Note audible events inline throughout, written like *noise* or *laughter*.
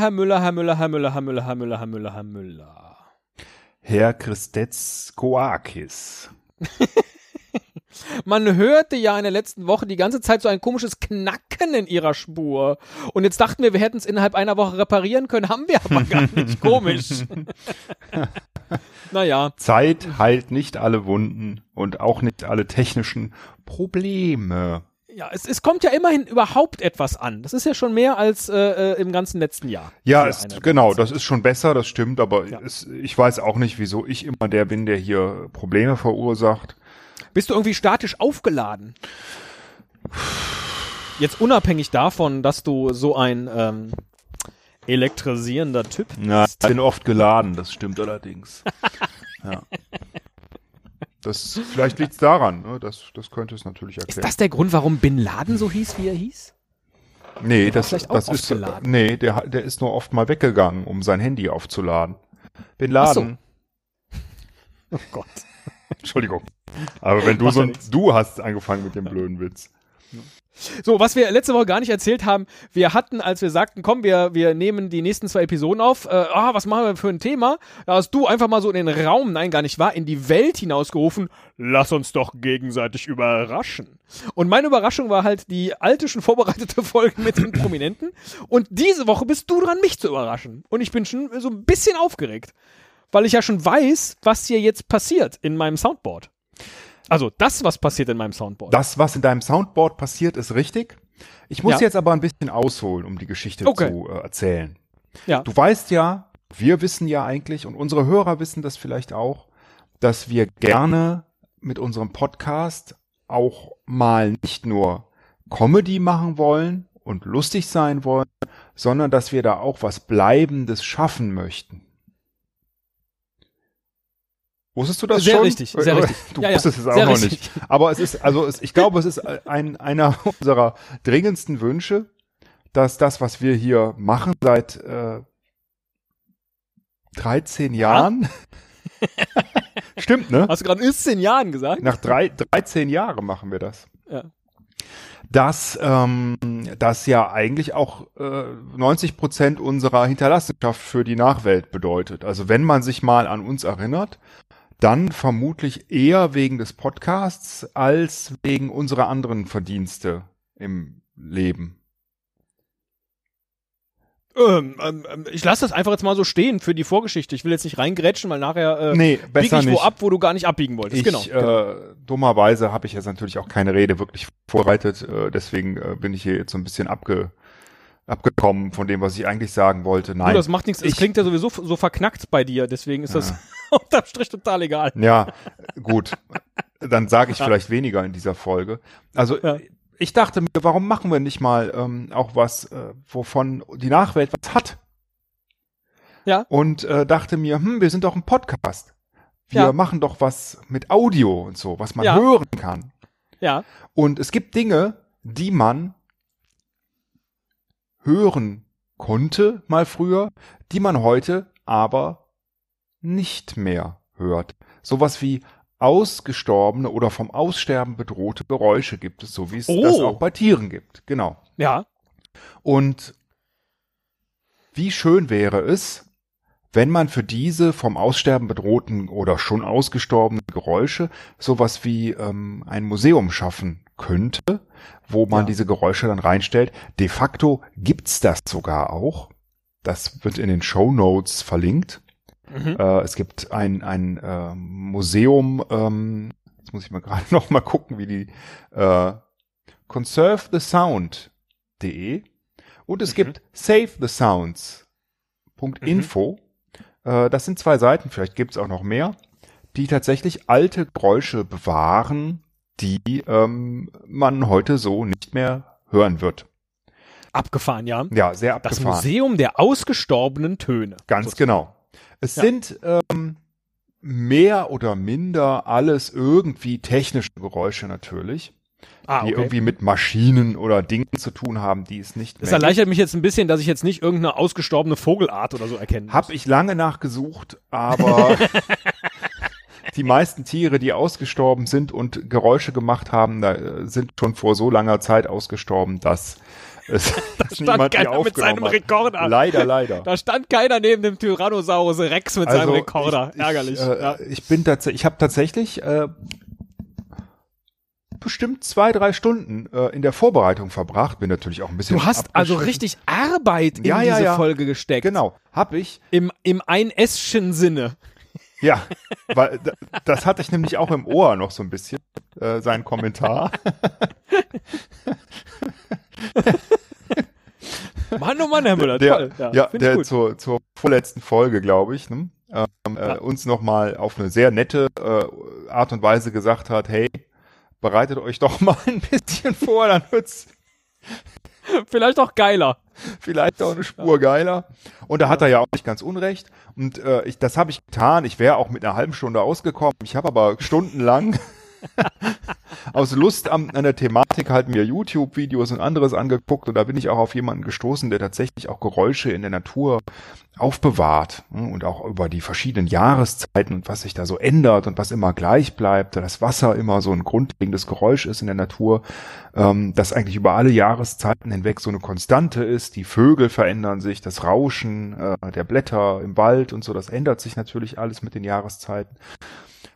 Herr Müller, Herr Müller, Herr Müller, Herr Müller, Herr Müller, Herr Müller, Herr Müller. Herr Christetz Koakis. *laughs* Man hörte ja in der letzten Woche die ganze Zeit so ein komisches Knacken in ihrer Spur. Und jetzt dachten wir, wir hätten es innerhalb einer Woche reparieren können, haben wir aber gar *laughs* nicht. Komisch. naja. Zeit heilt nicht alle Wunden und auch nicht alle technischen Probleme. Ja, es, es kommt ja immerhin überhaupt etwas an. Das ist ja schon mehr als äh, äh im ganzen letzten Jahr. Ja, ist, genau, das ist schon besser, das stimmt, aber ja. es, ich weiß auch nicht, wieso ich immer der bin, der hier Probleme verursacht. Bist du irgendwie statisch aufgeladen? Jetzt unabhängig davon, dass du so ein ähm, elektrisierender Typ bist. Ja, ich bin oft geladen, das stimmt allerdings. *laughs* ja. Das, vielleicht liegt es daran, ne? das, das könnte es natürlich erklären. Ist das der Grund, warum Bin Laden so hieß, wie er hieß? Nee, das, das ist, geladen. nee, der, der ist nur oft mal weggegangen, um sein Handy aufzuladen. Bin Laden. So. Oh Gott. *laughs* Entschuldigung. Aber wenn du so, ja du hast angefangen mit dem blöden Witz. So, was wir letzte Woche gar nicht erzählt haben, wir hatten, als wir sagten, komm, wir, wir nehmen die nächsten zwei Episoden auf, äh, ah, was machen wir für ein Thema? Da hast du einfach mal so in den Raum, nein, gar nicht wahr, in die Welt hinausgerufen, lass uns doch gegenseitig überraschen. Und meine Überraschung war halt die alte, schon vorbereitete Folge mit den Prominenten. Und diese Woche bist du dran, mich zu überraschen. Und ich bin schon so ein bisschen aufgeregt, weil ich ja schon weiß, was hier jetzt passiert in meinem Soundboard. Also das, was passiert in meinem Soundboard. Das, was in deinem Soundboard passiert, ist richtig. Ich muss ja. jetzt aber ein bisschen ausholen, um die Geschichte okay. zu äh, erzählen. Ja. Du weißt ja, wir wissen ja eigentlich und unsere Hörer wissen das vielleicht auch, dass wir gerne mit unserem Podcast auch mal nicht nur Comedy machen wollen und lustig sein wollen, sondern dass wir da auch was Bleibendes schaffen möchten. Wusstest du das sehr schon? Richtig, sehr richtig. *laughs* Du ja, wusstest ja, es auch noch richtig. nicht. Aber es ist, also es, ich glaube, es ist ein, einer unserer dringendsten Wünsche, dass das, was wir hier machen seit äh, 13 Jahren, *laughs* stimmt, ne? Hast du gerade in 10 Jahren gesagt? Nach drei, 13 Jahren machen wir das. Ja. Dass ähm, das ja eigentlich auch äh, 90 Prozent unserer Hinterlassenschaft für die Nachwelt bedeutet. Also wenn man sich mal an uns erinnert, dann vermutlich eher wegen des Podcasts als wegen unserer anderen Verdienste im Leben. Ähm, ähm, ähm, ich lasse das einfach jetzt mal so stehen für die Vorgeschichte. Ich will jetzt nicht reingrätschen, weil nachher äh, nee, biege ich nicht. wo ab, wo du gar nicht abbiegen wolltest. Ich, genau. Äh, dummerweise habe ich jetzt natürlich auch keine Rede wirklich vorbereitet. Äh, deswegen äh, bin ich hier jetzt so ein bisschen abge abgekommen von dem, was ich eigentlich sagen wollte. Nein. Du, das macht nichts. Es klingt ja sowieso so verknackt bei dir. Deswegen ist ja. das *laughs* unterm Strich total egal. Ja, gut. Dann sage ich vielleicht weniger in dieser Folge. Also ja. ich dachte mir, warum machen wir nicht mal ähm, auch was, äh, wovon die Nachwelt was hat? Ja. Und äh, dachte mir, hm, wir sind doch ein Podcast. Wir ja. machen doch was mit Audio und so, was man ja. hören kann. Ja. Und es gibt Dinge, die man hören konnte mal früher, die man heute aber nicht mehr hört. Sowas wie ausgestorbene oder vom Aussterben bedrohte Geräusche gibt es, so wie es oh. das auch bei Tieren gibt. Genau. Ja. Und wie schön wäre es, wenn man für diese vom Aussterben bedrohten oder schon ausgestorbenen Geräusche sowas wie ähm, ein Museum schaffen könnte, wo man ja. diese Geräusche dann reinstellt. De facto gibt's das sogar auch. Das wird in den Show Notes verlinkt. Mhm. Äh, es gibt ein, ein äh, Museum, ähm, jetzt muss ich mal *laughs* gerade noch mal gucken, wie die äh, conservethesound.de und es mhm. gibt savethesounds.info. Mhm. Äh, das sind zwei Seiten, vielleicht gibt's auch noch mehr, die tatsächlich alte Geräusche bewahren, die ähm, man heute so nicht mehr hören wird. Abgefahren, ja. Ja, sehr abgefahren. Das Museum der ausgestorbenen Töne. Ganz sozusagen. genau. Es ja. sind ähm, mehr oder minder alles irgendwie technische Geräusche natürlich. Ah, die irgendwie mit Maschinen oder Dingen zu tun haben, die es nicht Das erleichtert mich jetzt ein bisschen, dass ich jetzt nicht irgendeine ausgestorbene Vogelart oder so erkenne. Hab ich lange nachgesucht, aber *laughs* die meisten Tiere, die ausgestorben sind und Geräusche gemacht haben, da, sind schon vor so langer Zeit ausgestorben, dass Es, Da stand keiner mit seinem hat. Rekorder. Leider, leider. Da stand keiner neben dem Tyrannosaurus Rex mit seinem Rekorder. Also, ich, Ärgerlich. Ich, äh, ja. ich bin tatsächlich, ich habe tatsächlich äh, bestimmt zwei, drei Stunden äh, in der Vorbereitung verbracht. Bin natürlich auch ein bisschen. Du hast also richtig Arbeit in Ja, diese ja. Folge gesteckt. Genau, hab ich. Im, im ein-esschen Sinne. Ja, weil das hatte ich nämlich auch im Ohr noch so ein bisschen, äh, sein Kommentar. Mann, oh Mann, Herr Müller, der, toll. ja, Ja, der zur, zur vorletzten Folge, glaube ich, ne? ähm, äh, uns nochmal auf eine sehr nette äh, Art und Weise gesagt hat, hey, bereitet euch doch *laughs* mal ein bisschen vor, dann wird's Vielleicht auch geiler. vielleicht auch eine Spur geiler. Und da hat er ja auch nicht ganz unrecht. Und äh, ich, das habe ich getan. Ich wäre auch mit einer halben Stunde ausgekommen. Ich habe aber stundenlang *laughs* aus Lust an, an der Thematik halt mir YouTube-Videos und anderes angeguckt. Und da bin ich auch auf jemanden gestoßen, der tatsächlich auch Geräusche in der Natur aufbewahrt ne, und auch über die verschiedenen Jahreszeiten und was sich da so ändert und was immer gleich bleibt, da das Wasser immer so ein grundlegendes Geräusch ist in der Natur, ähm, das eigentlich über alle Jahreszeiten hinweg so eine Konstante ist. Die Vögel verändern sich, das Rauschen äh, der Blätter im Wald und so, das ändert sich natürlich alles mit den Jahreszeiten.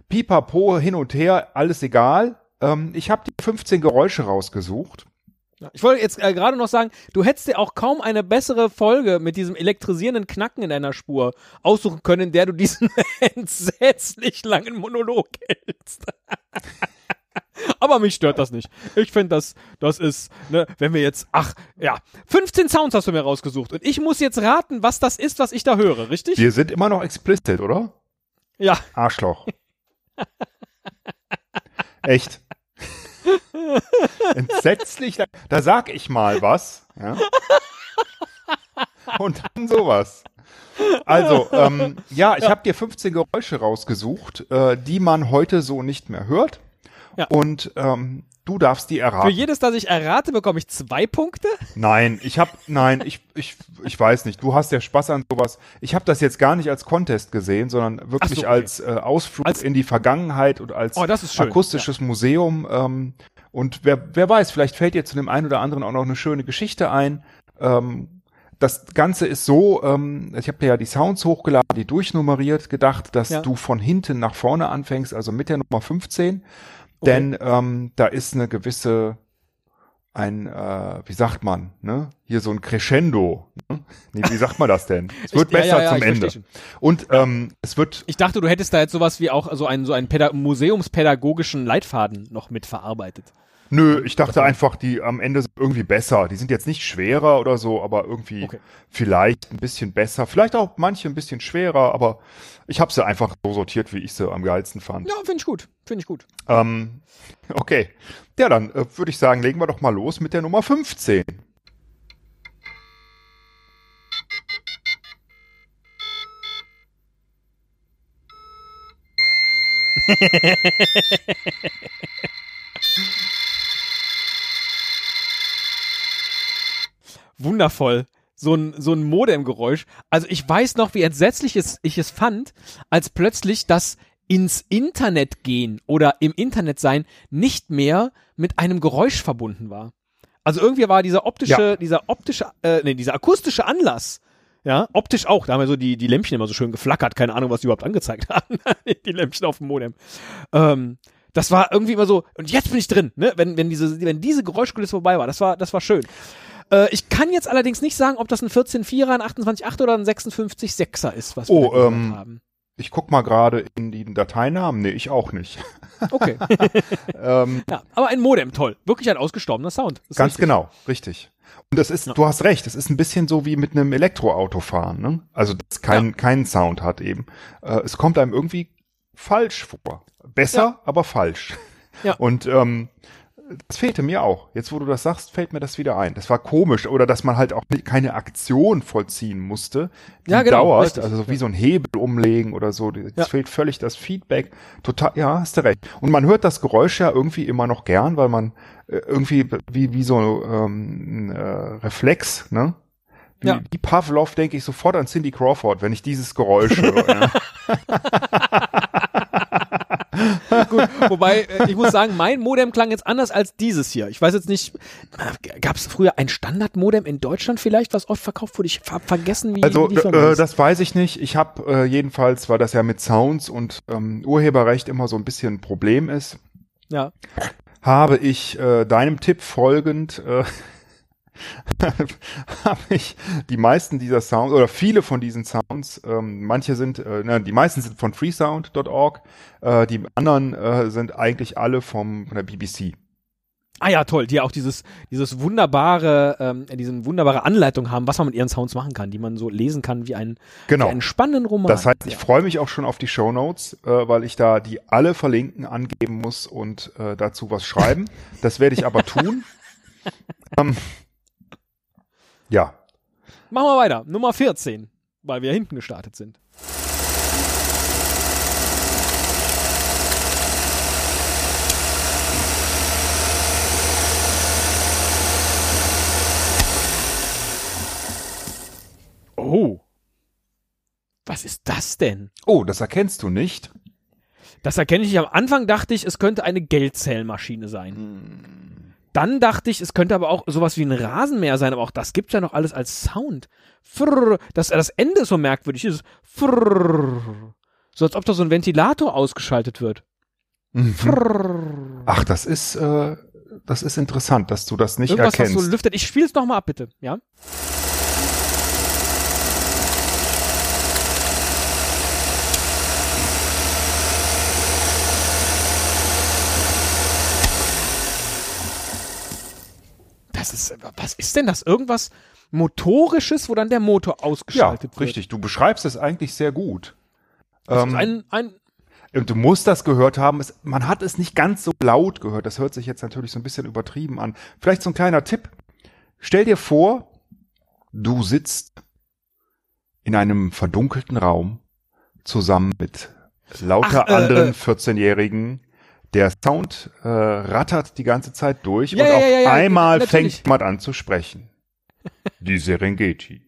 Pipapo hin und her, alles egal. Ähm, ich habe die 15 Geräusche rausgesucht. Ich wollte jetzt äh, gerade noch sagen, du hättest dir auch kaum eine bessere Folge mit diesem elektrisierenden Knacken in deiner Spur aussuchen können, in der du diesen *laughs* entsetzlich langen Monolog hältst. *laughs* Aber mich stört das nicht. Ich finde, das, das ist, ne, wenn wir jetzt, ach, ja, 15 Sounds hast du mir rausgesucht und ich muss jetzt raten, was das ist, was ich da höre, richtig? Wir sind immer noch explicit, oder? Ja. Arschloch. *laughs* Echt. *laughs* Entsetzlich. lang- Da sag ich mal was. Ja? *laughs* Und dann sowas. Also, ähm, ja, ich habe dir 15 Geräusche rausgesucht, äh, die man heute so nicht mehr hört. Ja. Und ähm, du darfst die Für erraten. jedes, das ich errate, bekomme ich zwei Punkte. Nein, ich habe nein, ich, ich, ich weiß nicht. Du hast ja Spaß an sowas. Ich habe das jetzt gar nicht als Contest gesehen, sondern wirklich so, okay. als äh, Ausflug Als- in die Vergangenheit und als Oh, das ist schön. akustisches Museum. Ähm, und wer, wer weiß, vielleicht fällt dir zu dem einen oder anderen auch noch eine schöne Geschichte ein. Ähm, das Ganze ist so, ähm, ich habe dir ja die Sounds hochgeladen, die durchnummeriert, gedacht, dass Ja. du von hinten nach vorne anfängst, also mit der Nummer 15. Denn ähm, da ist eine gewisse, ein, äh, wie sagt man, ne? Hier so ein Crescendo. Ne? Nee, wie sagt man das denn? Es *laughs* wird Ich- ja, besser ja, ja, zum ich Ende. schon. Und ähm, es wird Ich dachte, du hättest da jetzt sowas wie auch so einen, so einen Päda museumspädagogischen Leitfaden noch mit verarbeitet. Nö, ich dachte einfach, die am Ende sind irgendwie besser. Die sind jetzt nicht schwerer oder so, aber irgendwie Okay. vielleicht ein bisschen besser. Vielleicht auch manche ein bisschen schwerer, aber ich habe sie einfach so sortiert, wie ich sie am geilsten fand. Ja, finde ich gut. Finde ich gut. Ähm, *laughs* okay. Ja, dann äh, würde ich sagen, legen wir doch mal los mit der Nummer 15. *laughs* Wundervoll. So ein, so ein Modemgeräusch. Also ich weiß noch, wie entsetzlich es, ich es fand, als plötzlich das ins Internet gehen oder im Internet sein nicht mehr mit einem Geräusch verbunden war. Also irgendwie war dieser optische, Ja. dieser optische, äh, nee, dieser akustische Anlass, ja, optisch auch, da haben ja so die, die Lämpchen immer so schön geflackert, keine Ahnung, was die überhaupt angezeigt *laughs* haben, die Lämpchen auf dem Modem. Ähm, das war irgendwie immer so, und jetzt bin ich drin, ne, wenn, wenn diese, wenn diese Geräuschkulisse vorbei war, das war, das war schön. Äh, ich kann jetzt allerdings nicht sagen, ob das ein 14.4er, ein 28.8er oder ein 56.6er ist, was wir Oh, gehört ähm, haben. Ich guck mal gerade in die Dateinamen. Nee, ich auch nicht. *laughs* Okay. *laughs* ähm, ja, aber ein Modem, toll. Wirklich ein ausgestorbener Sound. Ist Ganz richtig. genau, richtig. Und das ist, Ja. du hast recht, es ist ein bisschen so wie mit einem Elektroauto fahren, ne? Also das kein, keinen Sound hat eben. Äh, es kommt einem irgendwie falsch vor. Besser, Ja. aber falsch. Ja. Und ähm, das fehlte mir auch. Jetzt, wo du das sagst, fällt mir das wieder ein. Das war komisch. Oder dass man halt auch keine Aktion vollziehen musste. Die Ja, genau, dauert. richtig. Also so wie so ein Hebel umlegen oder so. Es Ja. fehlt völlig das Feedback. Total, ja, hast du recht. Und man hört das Geräusch ja irgendwie immer noch gern, weil man äh, irgendwie wie, wie so ähm, ein äh, Reflex, ne? Wie, Ja. wie Pavlov denke ich sofort an Cindy Crawford, wenn ich dieses Geräusch höre. *laughs* Gut. Wobei, äh, ich muss sagen, mein Modem klang jetzt anders als dieses hier. Ich weiß jetzt nicht, gab es früher ein Standardmodem in Deutschland vielleicht, was oft verkauft wurde? Ich habe vergessen, wie Also äh, hieß. das weiß ich nicht. Ich habe äh, jedenfalls, weil das ja mit Sounds und ähm, Urheberrecht immer so ein bisschen ein Problem ist, Ja. habe ich äh, deinem Tipp folgend äh, *laughs* habe ich die meisten dieser Sounds oder viele von diesen Sounds, ähm, manche sind, äh, na, die meisten sind von freesound.org, äh, die anderen äh, sind eigentlich alle vom von der BBC. Ah ja, toll, die auch dieses, dieses wunderbare, ähm, diese wunderbare Anleitung haben, was man mit ihren Sounds machen kann, die man so lesen kann wie, ein, Genau. wie einen spannenden Roman. Das heißt, ich freue mich auch schon auf die Shownotes, äh, weil ich da die alle verlinken, angeben muss und äh, dazu was schreiben. Das werde ich aber tun. *laughs* ähm, ja, Machen wir weiter. Nummer 14, weil wir hinten gestartet sind. Oh. Was ist das denn? Oh, das erkennst du nicht. Das erkenne ich nicht. Am Anfang dachte ich, es könnte eine Geldzählmaschine sein. Dann dachte ich, es könnte aber auch sowas wie ein Rasenmäher sein, aber auch das gibt's ja noch alles als Sound. Frrrr, das, das Ende ist so merkwürdig. Dieses Frrrr. So als ob da so ein Ventilator ausgeschaltet wird. Mhm. Frrrr. Ach, das ist, äh, das ist interessant, dass du das nicht Irgendwas, erkennst. was so lüftet. Ich spiele es nochmal ab, bitte. Ja? Das ist, was ist denn das? Irgendwas Motorisches, wo dann der Motor ja, ausgeschaltet wird. richtig. Du beschreibst es eigentlich sehr gut. Das Ähm, ist ein, ein, Und du musst das gehört haben. Es, man hat es nicht ganz so laut gehört. Das hört sich jetzt natürlich so ein bisschen übertrieben an. Vielleicht so ein kleiner Tipp. Stell dir vor, du sitzt in einem verdunkelten Raum zusammen mit lauter Ach, äh, anderen äh. 14-Jährigen. Der Sound äh, rattert die ganze Zeit durch Ja, und ja, auf ja, einmal natürlich. fängt jemand an zu sprechen. Die Serengeti.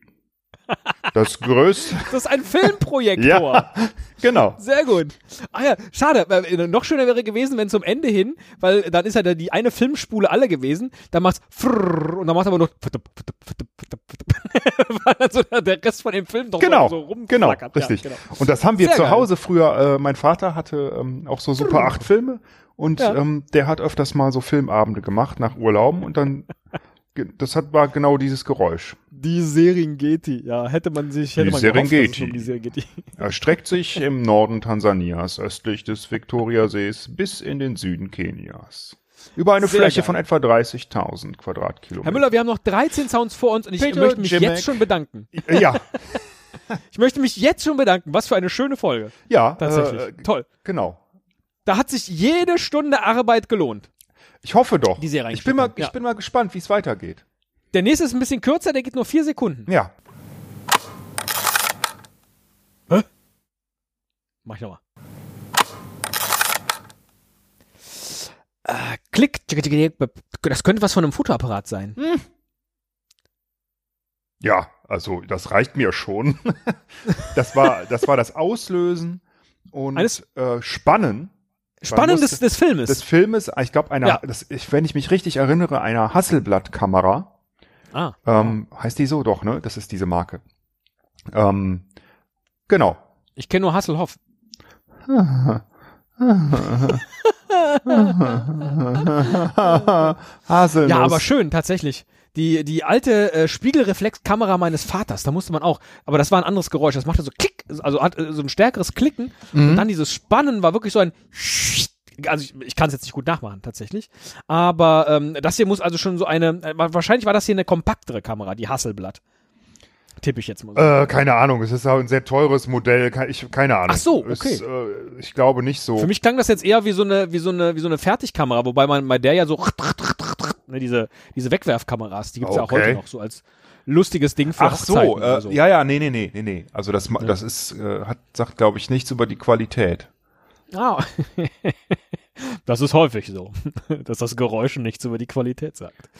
Das größte. *laughs* das ist ein Filmprojektor. Ja, genau. Sehr gut. Ah ja, schade. Äh, Noch schöner wäre gewesen, wenn zum Ende hin, weil dann ist ja die eine Filmspule alle gewesen, dann macht's frrrr und dann macht aber nur *laughs* weil dann so der Rest von dem Film doch Genau, so genau, rumflackert. richtig. Ja, genau. Und das haben wir Sehr zu geil. Hause früher. Äh, mein Vater hatte ähm, auch so Super 8 Filme und Ja. ähm, der hat öfters mal so Filmabende gemacht nach Urlauben und dann *laughs* das hat war genau dieses Geräusch. Die Serengeti, ja, hätte man sich, hätte Die man gehofft, Serengeti. um die Serengeti. *laughs* Er streckt sich im Norden Tansanias östlich des Viktoriasees bis in den Süden Kenias. Über eine Sehr Fläche geil. von etwa 30.000 Quadratkilometern. Herr Müller, wir haben noch 13 Sounds vor uns und ich Peter möchte mich Jimek. jetzt schon bedanken. Äh, Ja, *laughs* Ich möchte mich jetzt schon bedanken. Was für eine schöne Folge. ja, Tatsächlich. Äh, Toll. genau. Da hat sich jede Stunde Arbeit gelohnt. Ich hoffe doch. Die Serie ich bin mal, ja. ich bin mal gespannt, wie es weitergeht. Der nächste ist ein bisschen kürzer, der geht nur vier Sekunden. Ja. Mach ich nochmal. Äh, klick. Das könnte was von einem Fotoapparat sein. Ja, also das reicht mir schon. *laughs* das war das war das Auslösen und Eines- äh, Spannen Spannend muss- des, des Filmes. des Filmes. Ich glaube, einer, Ja. das, ich, wenn ich mich richtig erinnere, einer Hasselblatt-Kamera. ah. Ähm, heißt die so doch, ne? Das ist diese Marke. Ähm, genau. Ich kenne nur Hasselhoff. *laughs* *laughs* Haselnuss. Ja, aber schön, tatsächlich. Die, die alte äh, Spiegelreflexkamera meines Vaters, da musste man auch, aber das war ein anderes Geräusch, das machte so Klick, also hat äh, so ein stärkeres Klicken Mhm. und dann dieses Spannen war wirklich so ein also ich, ich kann es jetzt nicht gut nachmachen tatsächlich, aber ähm, das hier muss also schon so eine, äh, wahrscheinlich war das hier eine kompaktere Kamera, die Hasselblatt. Tippe ich jetzt mal so. Äh, keine Ahnung, es ist auch ein sehr teures Modell, ich, keine Ahnung. Ach so, Es, okay. äh, ich glaube nicht so. Für mich klang das jetzt eher wie so eine, wie so eine, wie so eine Fertigkamera, wobei man bei der ja so *laughs* ne, diese, diese Wegwerfkameras, die gibt's ja auch Okay. heute noch so als lustiges Ding für Ach Hochzeiten so, äh, so. ja, ja, nee, nee, nee, nee, nee. Also das, ma- das ist, äh, hat, sagt, glaube ich, nichts über die Qualität. Ah. *laughs* Das ist häufig so, *laughs* dass das Geräusch nichts über die Qualität sagt.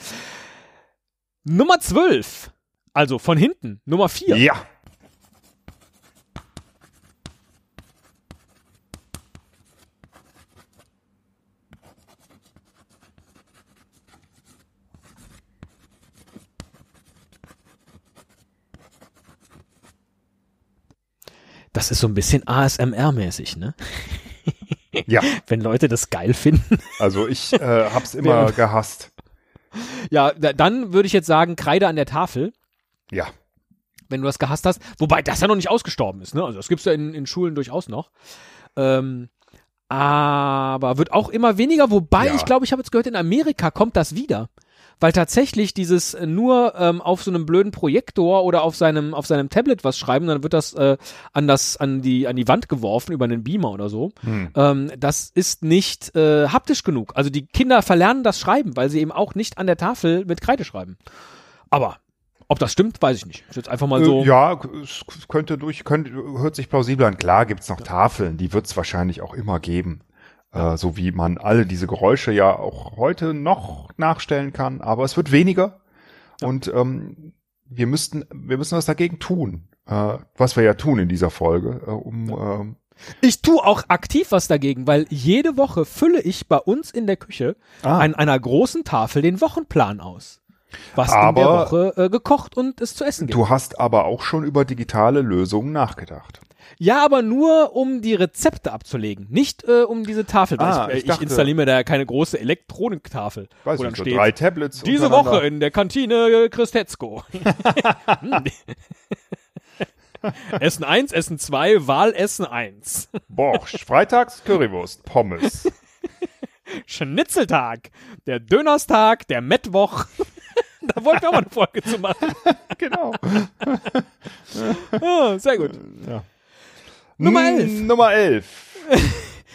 Nummer 12. Also von hinten, Nummer 4. Ja. Das ist so ein bisschen ASMR-mäßig, ne? *laughs* Ja. Wenn Leute das geil finden. Also ich äh, hab's *laughs* immer ja. gehasst. Ja, dann würde ich jetzt sagen, Kreide an der Tafel. Ja. wenn du das gehasst hast. Wobei das ja noch nicht ausgestorben ist, ne? Also das gibt's ja in, in Schulen durchaus noch. Ähm, aber wird auch immer weniger, wobei Ja. ich glaube, ich habe jetzt gehört, in Amerika kommt das wieder. Weil tatsächlich dieses äh, nur ähm, auf so einem blöden Projektor oder auf seinem, auf seinem Tablet was schreiben, dann wird das äh, an das, an die, an die Wand geworfen über einen Beamer oder so. Hm. Ähm, das ist nicht äh, haptisch genug. Also die Kinder verlernen das Schreiben, weil sie eben auch nicht an der Tafel mit Kreide schreiben. Aber ob das stimmt, weiß ich nicht. Ist jetzt einfach mal so. Äh, ja, es könnte durch, könnte, hört sich plausibel an. Klar gibt's noch Tafeln, die wird's wahrscheinlich auch immer geben. Äh, so wie man alle diese Geräusche ja auch heute noch nachstellen kann, aber es wird weniger. Und ähm, wir müssten, wir müssen was dagegen tun. Äh, was wir ja tun in dieser Folge, äh, um ähm, Ich tue auch aktiv was dagegen, weil jede Woche fülle ich bei uns in der Küche Ah. an einer großen Tafel den Wochenplan aus. Was in der Aber- Woche äh, gekocht und es zu essen gibt. Du hast aber auch schon über digitale Lösungen nachgedacht. Ja, aber nur um die Rezepte abzulegen, nicht äh, um diese Tafel. Ah, ich, ich ich dachte- installiere mir da ja keine große Elektroniktafel, Weiß wo ich, dann so steht, drei Tablets. diese. Woche in der Kantine äh, Christetzko. *laughs* Hm. *laughs* Essen 1, Essen 2, Wahlessen 1. Borscht, freitags Currywurst, Pommes. *laughs* Schnitzeltag, der Dönerstag, der Mettwoch. *laughs* da wollten wir auch mal eine Folge zu machen. *laughs* genau. *laughs* Ah, sehr gut. Ja. Nummer Mm, 11. Nummer 11.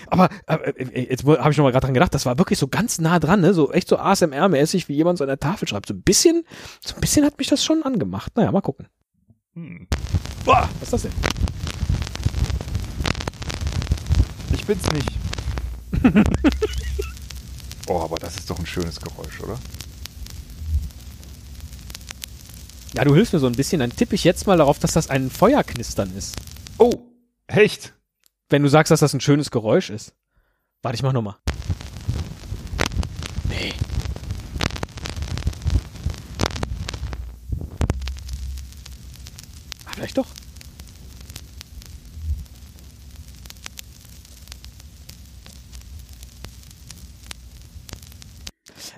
Aber äh, äh, jetzt habe ich noch mal gerade dran gedacht, das war wirklich so ganz nah dran, ne? So echt so ASMR-mäßig, wie jemand so an der Tafel schreibt. So ein bisschen, so ein bisschen hat mich das schon angemacht. Naja, mal gucken. Hm. Boah, was ist das denn? Ich bin's nicht. oh, aber das ist doch ein schönes Geräusch, oder? Ja, du hilfst mir so ein bisschen. Dann tippe ich jetzt mal darauf, dass das ein Feuerknistern ist. Oh, echt? Wenn du sagst, dass das ein schönes Geräusch ist. Warte, ich mach nochmal. Nee. Ah, vielleicht doch.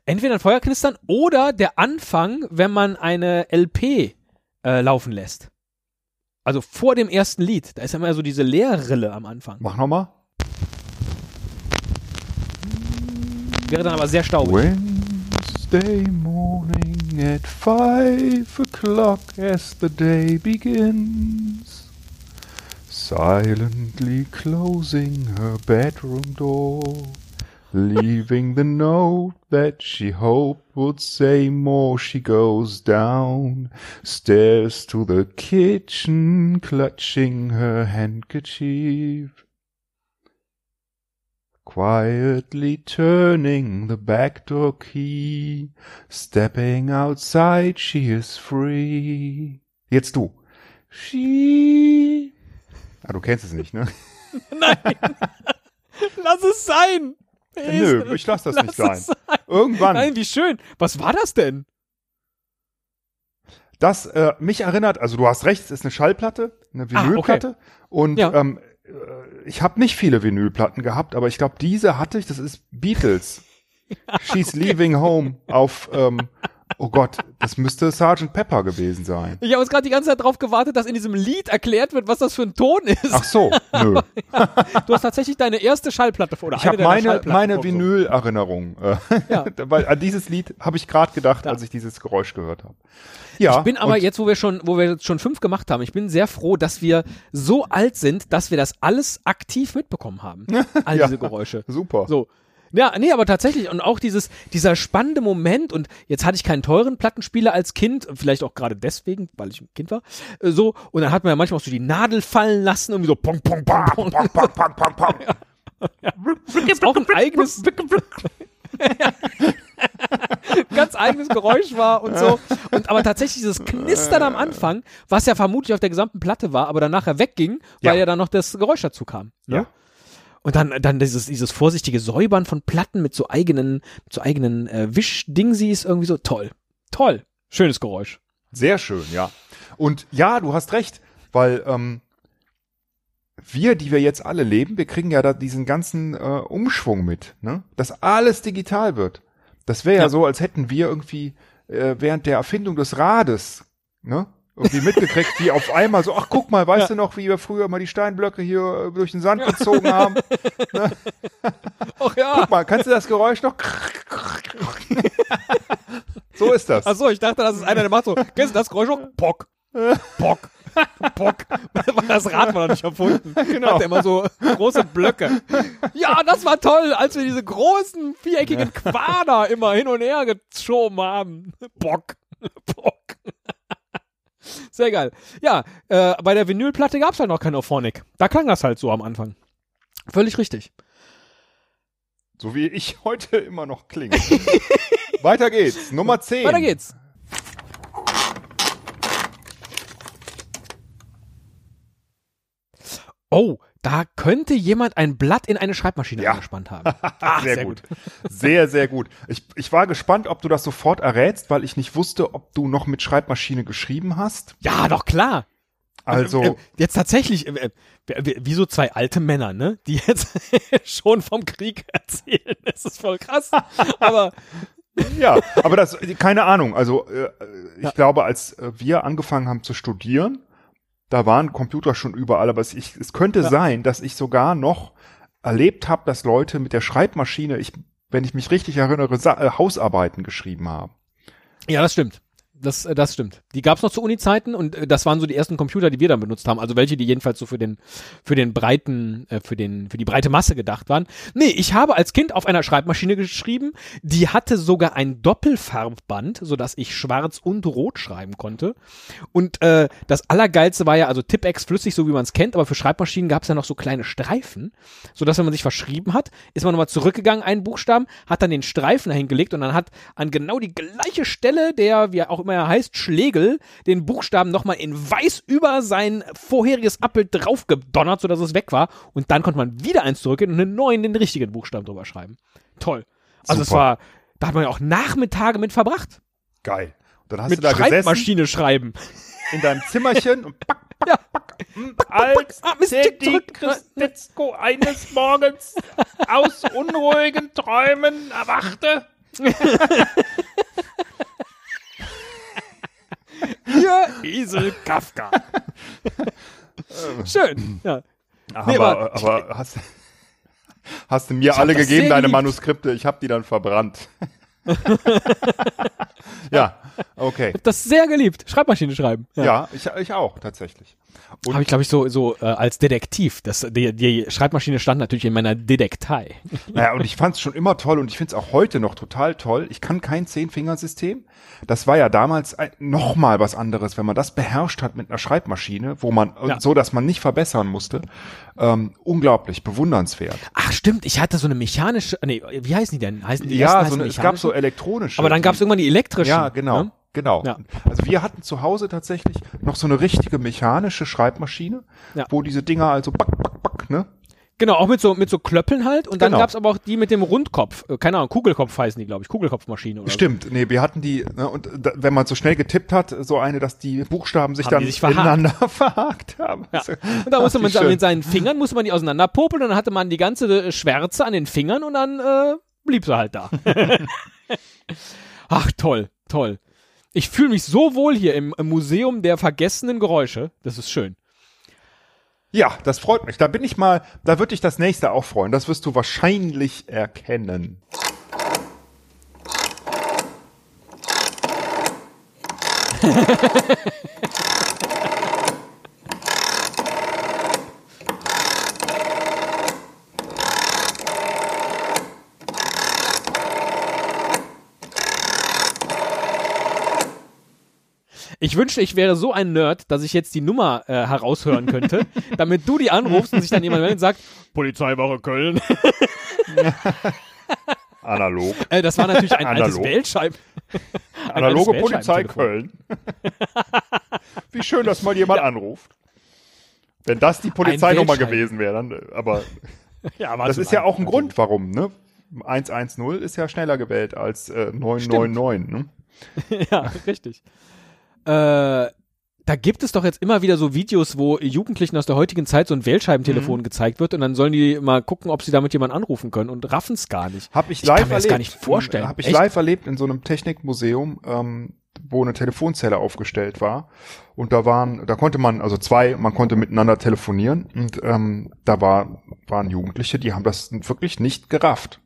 Entweder ein Feuerknistern oder der Anfang, wenn man eine LP äh, laufen lässt. Also vor dem ersten Lied. Da ist ja immer so diese Leerrille am Anfang. Mach nochmal. Wäre dann aber sehr staubig. Wednesday morning at five o'clock as the day begins. Silently closing her bedroom door. Leaving the note that she hoped would say more. She goes down stairs to the kitchen, clutching her handkerchief. Quietly turning the back door key, stepping outside, she is free. Jetzt du. She. Ah, du kennst es nicht, ne? *laughs* Nein! *laughs* Lass es sein! Nö, ich lass das Lass nicht sein. sein. Irgendwann. Nein, wie schön. Was war das denn? Das äh, mich erinnert, also du hast recht, es ist eine Schallplatte, eine Ah, okay. Vinylplatte. Und Ja. ähm, äh, ich habe nicht viele Vinylplatten gehabt, aber ich glaube, diese hatte ich, das ist Beatles. *laughs* She's Leaving Home auf, ähm, oh Gott, das müsste Sgt. Pepper gewesen sein. Ich habe jetzt gerade die ganze Zeit drauf gewartet, dass in diesem Lied erklärt wird, was das für ein Ton ist. Ach so, nö. *laughs* Du hast tatsächlich deine erste Schallplatte vor. Oder Ich habe meine, meine. Vinyl-Erinnerung. Äh, Ja. *laughs* weil an dieses Lied habe ich gerade gedacht, Ja. als ich dieses Geräusch gehört habe. Ja, Ich bin aber jetzt, wo wir schon, wo wir jetzt schon fünf gemacht haben, ich bin sehr froh, dass wir so alt sind, dass wir das alles aktiv mitbekommen haben. *laughs* All Ja. diese Geräusche. Super. So. Ja, nee, aber tatsächlich und auch dieses dieser spannende Moment und jetzt hatte ich keinen teuren Plattenspieler als Kind, vielleicht auch gerade deswegen, weil ich ein Kind war, äh, so und dann hat man ja manchmal auch so die Nadel fallen lassen irgendwie so pong pong pong pong. Pang, pang, pang, pang, pang. *laughs* ist auch ein eigenes *laughs* ganz eigenes Geräusch war und so und aber tatsächlich dieses Knistern am Anfang, was ja vermutlich auf der gesamten Platte war, aber dann nachher wegging, weil Ja. ja, dann noch das Geräusch dazu kam. ne? Ja. Und dann, dann dieses, dieses vorsichtige Säubern von Platten mit so eigenen, mit so eigenen äh, Wischdingsies irgendwie so toll. Toll. Schönes Geräusch. Sehr schön, ja. Und ja, du hast recht, weil ähm, wir, die wir jetzt alle leben, wir kriegen ja da diesen ganzen äh, Umschwung mit, ne? Dass alles digital wird. Das wäre ja. Ja. so, als hätten wir irgendwie äh, während der Erfindung des Rades, ne? Irgendwie mitgekriegt, wie auf einmal so, ach guck mal, weißt Ja. du noch, wie wir früher mal die Steinblöcke hier äh, durch den Sand gezogen haben? *laughs* Ach ja. Guck mal, kannst du das Geräusch noch? so ist das. Achso, ich dachte, das ist einer, der macht so, kennst du das Geräusch noch? Pock. Pock. Pock. Das Rad war noch nicht erfunden. Genau. Hat er immer so große Blöcke. Ja, das war toll, als wir diese großen viereckigen Quader immer hin und her geschoben haben. Bock. Bock. Sehr geil. Ja, äh, bei der Vinylplatte gab's halt noch kein Auphonic. Da klang das halt so am Anfang. Völlig richtig. So wie ich *laughs* heute immer noch klinge. Weiter geht's. Nummer 10. *laughs* Weiter geht's. Oh, da könnte jemand ein Blatt in eine Schreibmaschine Ja. angespannt haben. *laughs* Ach, sehr, gut. Sehr, sehr gut. Ich, ich war gespannt, ob du das sofort errätst, weil ich nicht wusste, ob du noch mit Schreibmaschine geschrieben hast. Ja, doch klar. Also, Äh, jetzt tatsächlich, äh, äh, wie so zwei alte Männer, ne? Die jetzt *laughs* schon vom Krieg erzählen. Das ist voll krass. Aber *laughs* ja, aber das, keine Ahnung. Also, äh, ich Ja. glaube, als äh, wir angefangen haben zu studieren, da waren Computer schon überall, aber es, ich, es könnte Ja. sein, dass ich sogar noch erlebt habe, dass Leute mit der Schreibmaschine, ich, wenn ich mich richtig erinnere, Sa äh, Hausarbeiten geschrieben haben. ja, das stimmt. Das, äh, das stimmt. Die gab's noch zu Uni-Zeiten und äh, das waren so die ersten Computer, die wir dann benutzt haben. Also welche, die jedenfalls so für den, für den breiten, äh, für den, für die breite Masse gedacht waren. Nee, ich habe als Kind auf einer Schreibmaschine geschrieben, die hatte sogar ein Doppelfarbband, sodass ich schwarz und rot schreiben konnte. Und äh, das Allergeilste war ja, also Tipex flüssig, so wie man es kennt, aber für Schreibmaschinen gab's ja noch so kleine Streifen, sodass wenn man sich verschrieben hat, ist man nochmal zurückgegangen, einen Buchstaben, hat dann den Streifen dahingelegt und dann hat an genau die gleiche Stelle, der, wie er auch immer er heißt, Schlegel, den Buchstaben nochmal in weiß über sein vorheriges Abbild drauf gedonnert, sodass es weg war. Und dann konnte man wieder eins zurückgehen und einen neuen, den richtigen Buchstaben drüber schreiben. Toll. Also es war, da hat man ja auch Nachmittage mit verbracht. Geil. Und dann hast mit du da gesessen Schreibmaschine schreiben. in deinem Zimmerchen und pack, *laughs* pack, Ja. pack, als Ah, Mist. Christetzko eines Morgens *laughs* aus unruhigen Träumen erwachte. *laughs* Hier, Esel Kafka. Schön. Ja. Nee, aber, aber hast, hast du mir hab alle gegeben, deine geliebt. Manuskripte, ich habe die dann verbrannt. *laughs* ja, okay. Das sehr geliebt. Schreibmaschine schreiben. Ja, ich, ich auch, tatsächlich. Habe ich, glaube ich, so, so äh, als Detektiv. Das, die, die Schreibmaschine stand natürlich in meiner Detektei. *laughs* Naja, und ich fand es schon immer toll und ich finde es auch heute noch total toll. Ich kann kein Zehn-Fingersystem. Das war ja damals ein- noch mal was anderes, wenn man das beherrscht hat mit einer Schreibmaschine, wo man Ja. so, dass man nicht verbessern musste. Ähm, unglaublich, bewundernswert. Ach, stimmt. Ich hatte so eine mechanische, nee, wie heißen die denn? Heißen die ja, so eine, es gab so elektronische. Aber dann gab es irgendwann die elektrischen. Ja, genau. Ne? Genau. Ja. Also wir hatten zu Hause tatsächlich noch so eine richtige mechanische Schreibmaschine, Ja. wo diese Dinger also back, back, back, ne? Genau, auch mit so, mit so Klöppeln halt. Und dann Genau. gab's aber auch die mit dem Rundkopf. Äh, Keine Ahnung, Kugelkopf heißen die, glaube ich. Kugelkopfmaschine oder Stimmt, nee, wir hatten die, ne, und da, wenn man so schnell getippt hat, so eine, dass die Buchstaben sich Haben dann sich verhakt. ineinander *laughs* verhakt haben. So. Ja. Und da musste man schön. mit seinen Fingern, musste man die auseinanderpopeln und dann hatte man die ganze äh, Schwärze an den Fingern und dann äh, blieb sie halt da. *laughs* Ach, toll, toll. Ich fühle mich so wohl hier im, im Museum der vergessenen Geräusche. Das ist schön. Ja, das freut mich. Da bin ich mal, da würde ich das nächste auch freuen. Das wirst du wahrscheinlich erkennen. *laughs* Ich wünschte, ich wäre so ein Nerd, dass ich jetzt die Nummer äh, heraushören könnte, *laughs* damit du die anrufst und sich dann jemand meldet und sagt, Polizeiwache Köln. *laughs* Analog. Äh, das war natürlich ein altes Analog. Wählscheib. *laughs* Analoge altes Polizei. Köln. Wie schön, dass mal jemand anruft. Wenn das die Polizeinummer gewesen wäre, dann, äh, aber Ja, das ist ja auch ein Grund, warum, ne? 110 ist ja schneller gewählt als äh, 999, ne? ja, richtig. Äh, da gibt es doch jetzt immer wieder so Videos, wo Jugendlichen aus der heutigen Zeit so ein Wählscheibentelefon Mhm. gezeigt wird und dann sollen die mal gucken, ob sie damit jemanden anrufen können und raffen es gar nicht. Hab ich Ich live kann mir das erlebt. gar nicht vorstellen. Habe ich Echt? live erlebt in so einem Technikmuseum, ähm, wo eine Telefonzelle aufgestellt war. Und da waren, da konnte man, also zwei, man konnte miteinander telefonieren. Und ähm, da war, waren Jugendliche, die haben das wirklich nicht gerafft.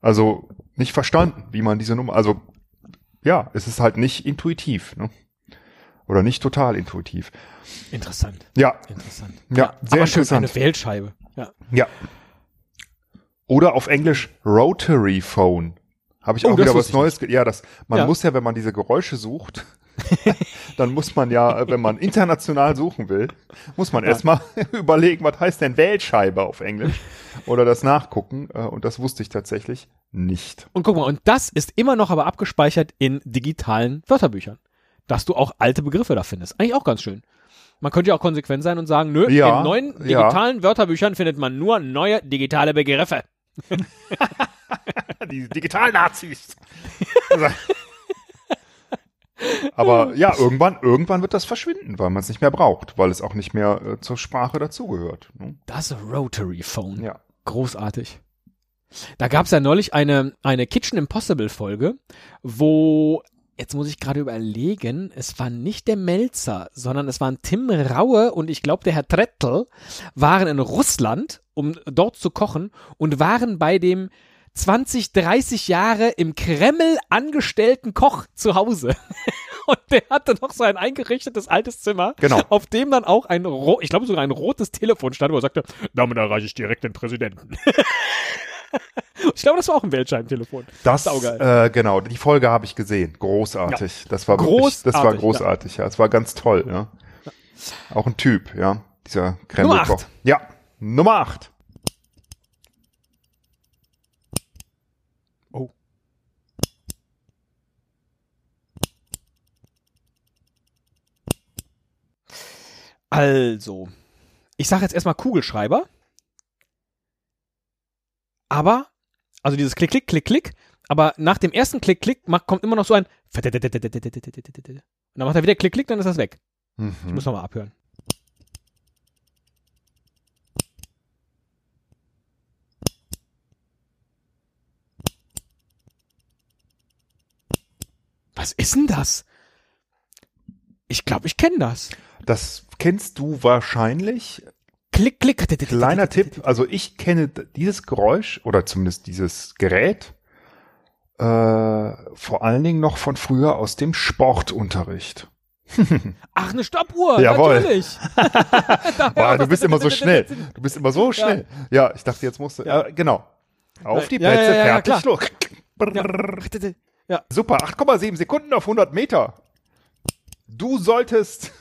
Also nicht verstanden, wie man diese Nummer, also ja, es ist halt nicht intuitiv, ne? Oder nicht total intuitiv. Interessant, Ja, interessant. Ja, sehr aber schön, interessant. eine Wählscheibe. Ja. ja. Oder auf Englisch Rotary Phone. Habe ich Oh, auch wieder was Neues. Ja, das, man Ja. muss ja, wenn man diese Geräusche sucht, *laughs* dann muss man ja, äh, wenn man international suchen will, muss man Ja. erstmal *laughs* überlegen, was heißt denn Wählscheibe auf Englisch? Oder das nachgucken. äh, Und das wusste ich tatsächlich nicht. Und guck mal, und das ist immer noch aber abgespeichert in digitalen Wörterbüchern. Dass du auch alte Begriffe da findest. Eigentlich auch ganz schön. Man könnte ja auch konsequent sein und sagen, nö, Ja, in neuen ja. digitalen Wörterbüchern findet man nur neue digitale Begriffe. *laughs* Die Digital-Nazis. Aber ja, irgendwann, irgendwann wird das verschwinden, weil man es nicht mehr braucht, weil es auch nicht mehr äh, zur Sprache dazugehört. Ne? Das Rotary Phone. Ja. Großartig. Da gab es ja neulich eine, eine Kitchen Impossible Folge, wo, jetzt muss ich gerade überlegen, es war nicht der Melzer, sondern es waren Tim Raue und ich glaube der Herr Trettel waren in Russland, um dort zu kochen und waren bei dem 20, 30 Jahre im Kreml angestellten Koch zu Hause. *laughs* Und der hatte noch so ein eingerichtetes altes Zimmer, Genau. auf dem dann auch ein, ich glaube sogar ein rotes Telefon stand, wo er sagte, damit erreiche ich direkt den Präsidenten. *laughs* *laughs* ich glaube, das war auch ein Wählscheibentelefon. Das, Saugeil. äh, genau, die Folge habe ich gesehen. Großartig. Das war wirklich, das war Großartig, großartig, ja. Es war ganz toll, ja. Auch ein Typ, ja. Dieser Nummer Kreml-Koch. acht. Ja, Nummer 8. Oh. Also, ich sage jetzt erstmal Kugelschreiber. Aber, also dieses Klick, Klick, Klick, Klick. Aber nach dem ersten Klick, Klick macht, kommt immer noch so ein. Und dann macht er wieder Klick, Klick, dann ist das weg. Ich Mhm. muss nochmal abhören. Was ist denn das? Ich glaube, ich kenne das. Das kennst du wahrscheinlich. Klick, klick. Kleiner Tipp, also ich kenne dieses Geräusch oder zumindest dieses Gerät äh, vor allen Dingen noch von früher aus dem Sportunterricht. *laughs* Ach, eine Stoppuhr. Jawohl. Natürlich. *laughs* Boah, du bist immer so schnell. Du bist immer so schnell. Ja, ich dachte, jetzt musst du. Ja. Äh, genau. Auf die Plätze, fertig, los. Ja. Super, 8,7 Sekunden auf 100 Meter. Du solltest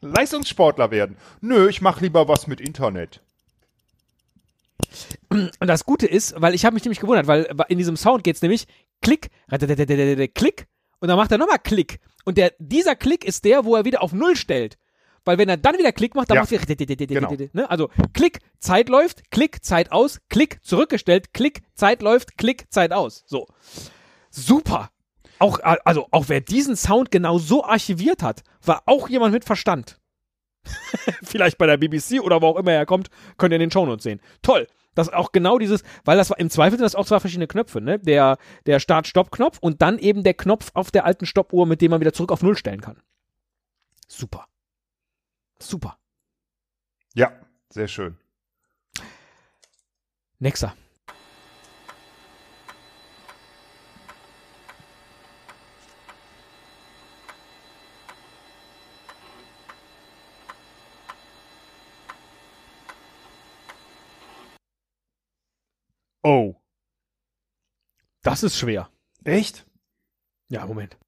Leistungssportler werden. Nö, ich mach lieber was mit Internet. Und das Gute ist, weil ich habe mich nämlich gewundert, weil in diesem Sound geht's nämlich Klick, Klick und dann macht er nochmal Klick. Und der, dieser Klick ist der, wo er wieder auf Null stellt. Weil wenn er dann wieder Klick macht, dann Ja. macht er Genau. ne? Also Klick, Zeit läuft, Klick, Zeit aus, Klick, zurückgestellt, Klick, Zeit läuft, Klick, Zeit aus. So. Super. Auch, also, auch wer diesen Sound genau so archiviert hat, war auch jemand mit Verstand. *laughs* Vielleicht bei der BBC oder wo auch immer er kommt, könnt ihr in den Shownotes sehen. Toll. Das auch genau dieses, weil das war, im Zweifel sind das auch zwei verschiedene Knöpfe, ne? Der, der Start-Stopp-Knopf und dann eben der Knopf auf der alten Stoppuhr, mit dem man wieder zurück auf Null stellen kann. Super. Super. Ja, sehr schön. Nächster. Oh. Das ist schwer. Echt? Ja, Moment.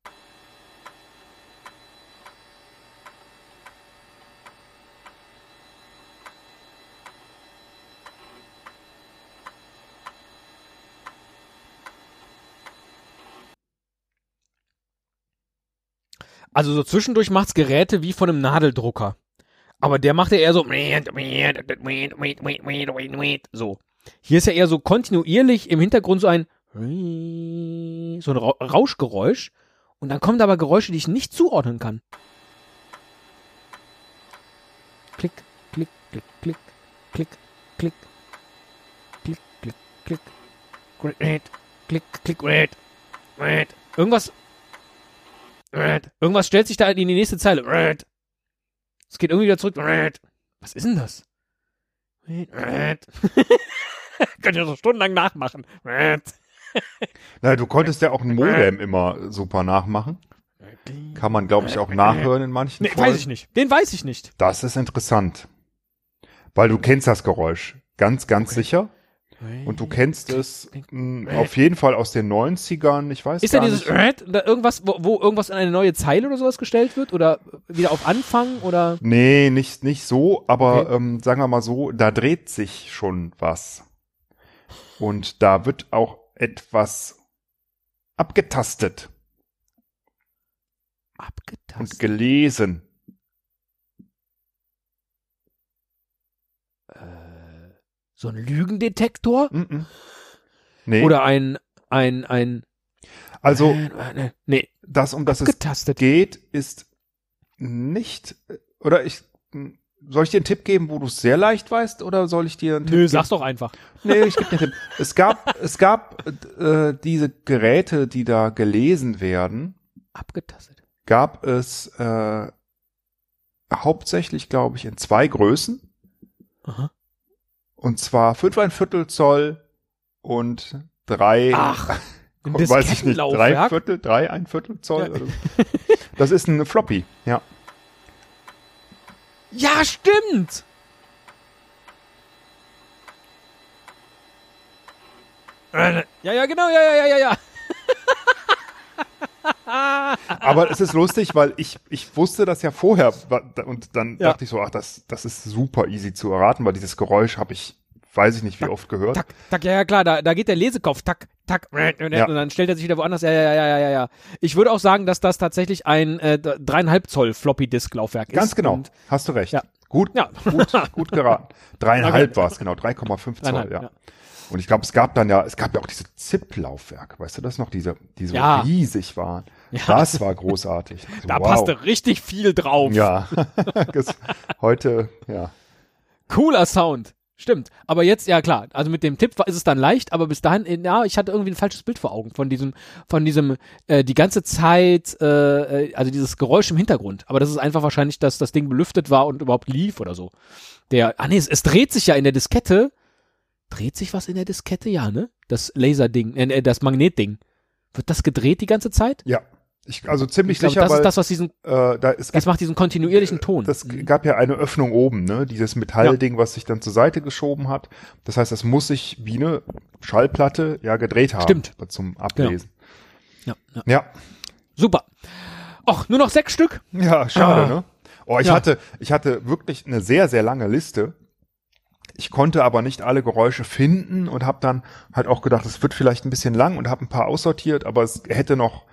Also so zwischendurch macht's Geräte wie von einem Nadeldrucker. Aber der macht ja eher so so. Hier ist ja eher so kontinuierlich im Hintergrund so ein so ein Ra Rauschgeräusch und dann kommen da aber Geräusche, die ich nicht zuordnen kann. klick, klick, klick, klick, klick, klick, klick, klick, klick, Red, klick, klick, red, red. Irgendwas, red. Irgendwas stellt sich da in die nächste Zeile. Es geht irgendwie wieder zurück. Was ist denn das? *laughs* Könnt ihr so stundenlang nachmachen. *laughs* Na, du konntest ja auch ein Modem immer super nachmachen. Kann man, glaube ich, auch nachhören in manchen Nee, Folgen. weiß ich nicht. Den weiß ich nicht. Das ist interessant. Weil du kennst das Geräusch. Ganz, ganz sicher. Und du kennst es mh, auf jeden Fall aus den 90ern. Ich weiß Ist gar dieses nicht. Red, da irgendwas, wo, wo irgendwas in eine neue Zeile oder sowas gestellt wird? Oder wieder auf Anfang? Oder? Nee, nicht, nicht so, aber Okay. ähm, sagen wir mal so, da dreht sich schon was. Und da wird auch etwas abgetastet und Abgetastet. gelesen. So ein Lügendetektor? Mhm. Nee, Oder ein, ein, ein, also äh, nee, das, um das es geht, ist nicht, oder ich, hm, soll ich dir einen Tipp geben, wo du es sehr leicht weißt, oder soll ich dir einen Tipp Nö, geben? sag's doch einfach. Nee, ich gebe dir einen Tipp. Es gab, es gab äh, diese Geräte, die da gelesen werden, Abgetastet. gab es äh, hauptsächlich, glaube ich, in zwei Größen. Aha. Und zwar fünf ein Viertel Zoll und drei, Ach, *laughs* weiß ich nicht, drei. Viertel, drei ein Viertel Zoll. Ja. Das ist ein Floppy, ja. Ja, stimmt! Ja, ja, genau, ja, ja, ja, ja, ja. *laughs* Aber es ist lustig, weil ich, ich wusste das ja vorher und dann Ja. dachte ich so, ach, das, das ist super easy zu erraten, weil dieses Geräusch habe ich, weiß ich nicht wie oft gehört. Tak, tak, ja, ja, klar, da, da geht der Lesekopf, tak, tak, und Ja. dann stellt er sich wieder woanders, ja, ja, ja, ja, ja, ja. Ich würde auch sagen, dass das tatsächlich ein äh, dreieinhalb Zoll Floppy-Disk-Laufwerk ist. Ganz genau, hast du recht. Ja. Gut, ja, gut, gut geraten. Dreieinhalb *laughs* war es, genau, 3,5 Zoll, ja. ja. Und ich glaube, es gab dann ja, es gab ja auch diese ZIP-Laufwerke, weißt du das noch, diese, die so Ja. riesig waren. Ja. Das war großartig. Also, *laughs* da wow. passte richtig viel drauf. Ja, *laughs* heute, ja. Cooler Sound. Stimmt. Aber jetzt, ja klar, also mit dem Tipp ist es dann leicht, aber bis dahin, äh, ja, ich hatte irgendwie ein falsches Bild vor Augen von diesem, von diesem, äh, die ganze Zeit, äh, äh, also dieses Geräusch im Hintergrund. Aber das ist einfach wahrscheinlich, dass das Ding belüftet war und überhaupt lief oder so. Der, ah nee, es, es dreht sich ja in der Diskette. Dreht sich was in der Diskette? Ja, ne? Das Laserding, äh, äh, das Magnetding. Wird das gedreht die ganze Zeit? Ja, ich, also ziemlich Ich glaube, sicher, das weil ist das, was diesen, äh, da, es das gibt, macht diesen kontinuierlichen Ton. das gab ja eine Öffnung oben, ne? Dieses Metallding, was sich dann zur Seite geschoben hat. Das heißt, das muss sich wie eine Schallplatte ja gedreht haben. Stimmt. Zum Ablesen. ja, ja. Ja. Super. Och, nur noch sechs Stück? Ja, schade, Ah. ne? Oh, ich Ja. hatte, ich hatte wirklich eine sehr, sehr lange Liste. Ich konnte aber nicht alle Geräusche finden und habe dann halt auch gedacht, es wird vielleicht ein bisschen lang und habe ein paar aussortiert, aber es hätte noch,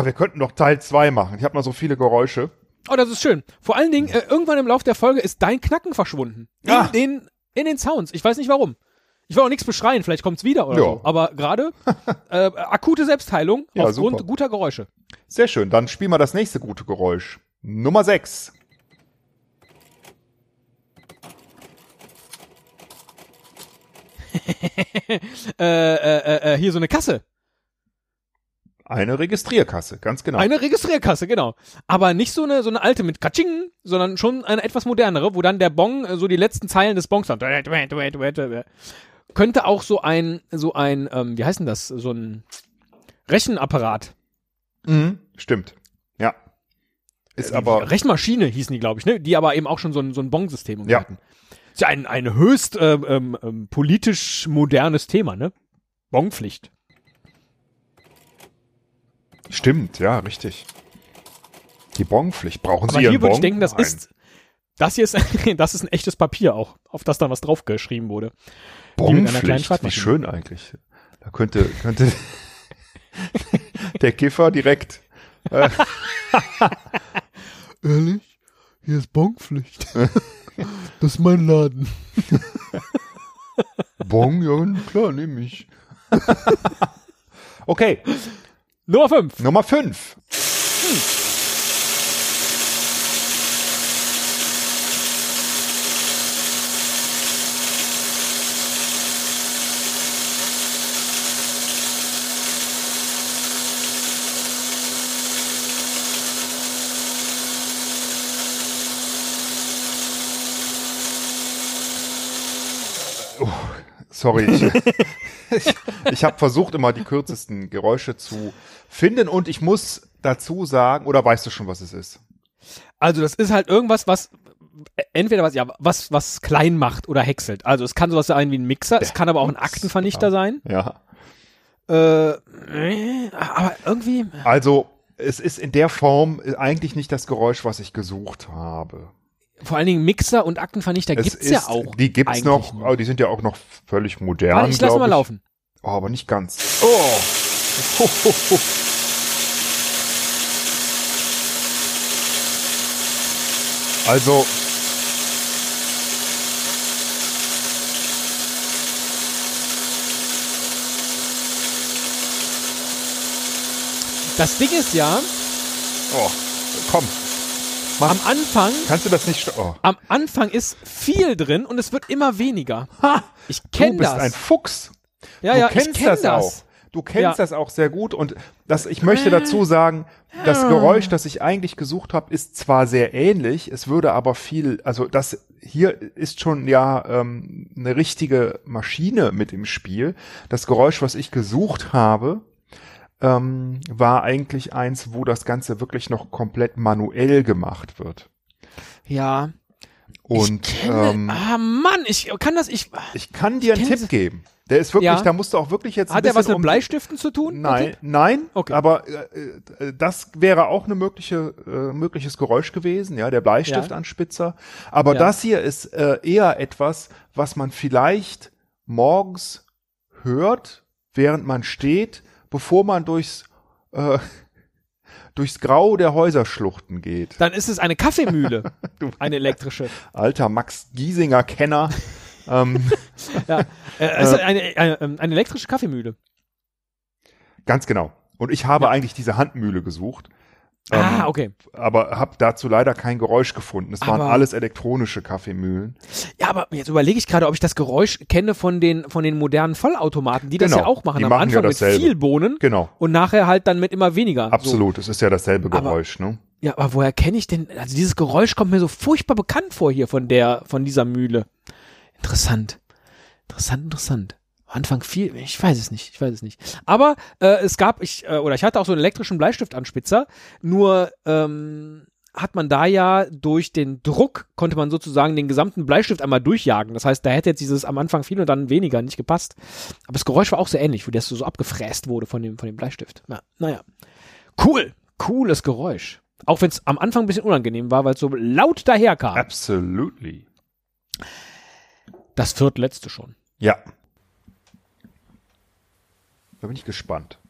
oh, wir könnten noch Teil zwei machen. Ich habe noch so viele Geräusche. Oh, das ist schön. Vor allen Dingen, äh, irgendwann im Lauf der Folge ist dein Knacken verschwunden. In, Ah. den, in den Sounds. Ich weiß nicht warum. Ich will auch nichts beschreien, vielleicht kommt's wieder oder Ja. so. Aber gerade *laughs* äh, akute Selbstheilung Ja, aufgrund super. guter Geräusche. Sehr schön, dann spielen wir das nächste gute Geräusch. Nummer sechs. *laughs* Äh, äh, äh, hier so eine Kasse. Eine Registrierkasse, ganz genau. Eine Registrierkasse, genau. Aber nicht so eine, so eine alte mit Katsching, sondern schon eine etwas modernere, wo dann der Bong äh, so die letzten Zeilen des Bongs hat. Könnte auch so ein, so ein, ähm, wie heißt denn das? So ein Rechenapparat. Mhm, stimmt. Ja. Ist Die aber, Rechenmaschine hießen die, glaube ich, ne? Die aber eben auch schon so ein, so ein Bong-System Ja. hatten. Ist ja ein, ein höchst ähm, ähm, ähm, politisch modernes Thema, ne? Bongpflicht. Stimmt, ja, richtig. Die Bonpflicht. Brauchen Aber Sie hier würde ich denken, das Nein. ist, das hier ist, *laughs* das ist ein echtes Papier auch, auf das dann was draufgeschrieben wurde. Bonpflicht. Wie schön eigentlich. Da könnte, könnte *laughs* der Kiffer direkt. Äh, *laughs* Ehrlich? Hier ist Bongpflicht. das ist mein Laden. bon, ja, klar, nehme ich. okay, Nummer 5. Nummer fünf. Sorry, ich, *laughs* ich, ich habe versucht, immer die kürzesten Geräusche zu finden und ich muss dazu sagen, oder weißt du schon, was es ist? Also das ist halt irgendwas, was entweder was ja was was klein macht oder häckselt. Also es kann sowas sein wie ein Mixer, es kann aber auch ein Aktenvernichter sein. Ja. Äh, aber irgendwie Also es ist in der Form eigentlich nicht das Geräusch, was ich gesucht habe. Vor allen Dingen Mixer und Aktenvernichter Es gibt's ja auch. Die gibt's noch, aber die sind ja auch noch völlig modern. Warte, ich glaub mal laufen. Oh, aber nicht ganz. Oh. *laughs* Also, Das Ding ist ja, oh, komm, am Anfang, kannst du das nicht? Oh. am Anfang ist viel drin und es wird immer weniger. Ha, Ich du kenne bist das. ein Fuchs. ja, du ja, kennst ich kenn das, das, auch. Du kennst Ja. das auch sehr gut und das, ich möchte dazu sagen, das Geräusch, das ich eigentlich gesucht habe, ist zwar sehr ähnlich, es würde aber viel, also das hier ist schon ja ähm, eine richtige Maschine mit im Spiel. Das Geräusch, was ich gesucht habe, ähm, war eigentlich eins, wo das Ganze wirklich noch komplett manuell gemacht wird. Ja. Und ich kenne, ähm, ah Mann, ich kann das, ich, ich kann dir einen kenn Tipp geben. Der ist wirklich, Ja. da musst du auch wirklich jetzt hat er was mit um- Bleistiften zu tun? Nein, nein, Okay. aber äh, äh, das wäre auch eine mögliche äh, mögliches Geräusch gewesen, ja, der Bleistiftanspitzer. Aber Ja. das hier ist äh, eher etwas, was man vielleicht morgens hört, während man steht, bevor man durchs äh, *laughs* durchs Grau der Häuserschluchten geht. Dann ist es eine Kaffeemühle, *laughs* Du- eine elektrische. Alter Max Giesinger Kenner. ähm, *laughs* Ja, äh, ist eine, eine, ähm, eine elektrische Kaffeemühle. ganz genau. Und ich habe Ja. eigentlich diese Handmühle gesucht. Ah, Ähm, okay. aber habe dazu leider kein Geräusch gefunden. Es waren Aber- alles elektronische Kaffeemühlen. Ja, aber jetzt überlege ich gerade, ob ich das Geräusch kenne von den, von den modernen Vollautomaten, die das Genau, ja auch machen. die Am machen ja Anfang mit dasselbe. viel Bohnen Genau, und nachher halt dann mit immer weniger. So. absolut. Es ist ja dasselbe Aber- Geräusch, ne? Ja, aber woher kenne ich denn? Also dieses Geräusch kommt mir so furchtbar bekannt vor hier von der, von dieser Mühle. Interessant. Interessant, interessant. Anfang viel, ich weiß es nicht, ich weiß es nicht. Aber äh, es gab, ich, äh, oder ich hatte auch so einen elektrischen Bleistiftanspitzer, nur ähm, hat man da ja durch den Druck, konnte man sozusagen den gesamten Bleistift einmal durchjagen. Das heißt, da hätte jetzt dieses am Anfang viel und dann weniger nicht gepasst. Aber das Geräusch war auch so ähnlich, wo das so, so abgefräst wurde von dem, von dem Bleistift. Ja, naja. Cool, cooles Geräusch. Auch wenn es am Anfang ein bisschen unangenehm war, weil es so laut daherkam. Absolutely. Das viertletzte schon. Ja. Da bin ich gespannt.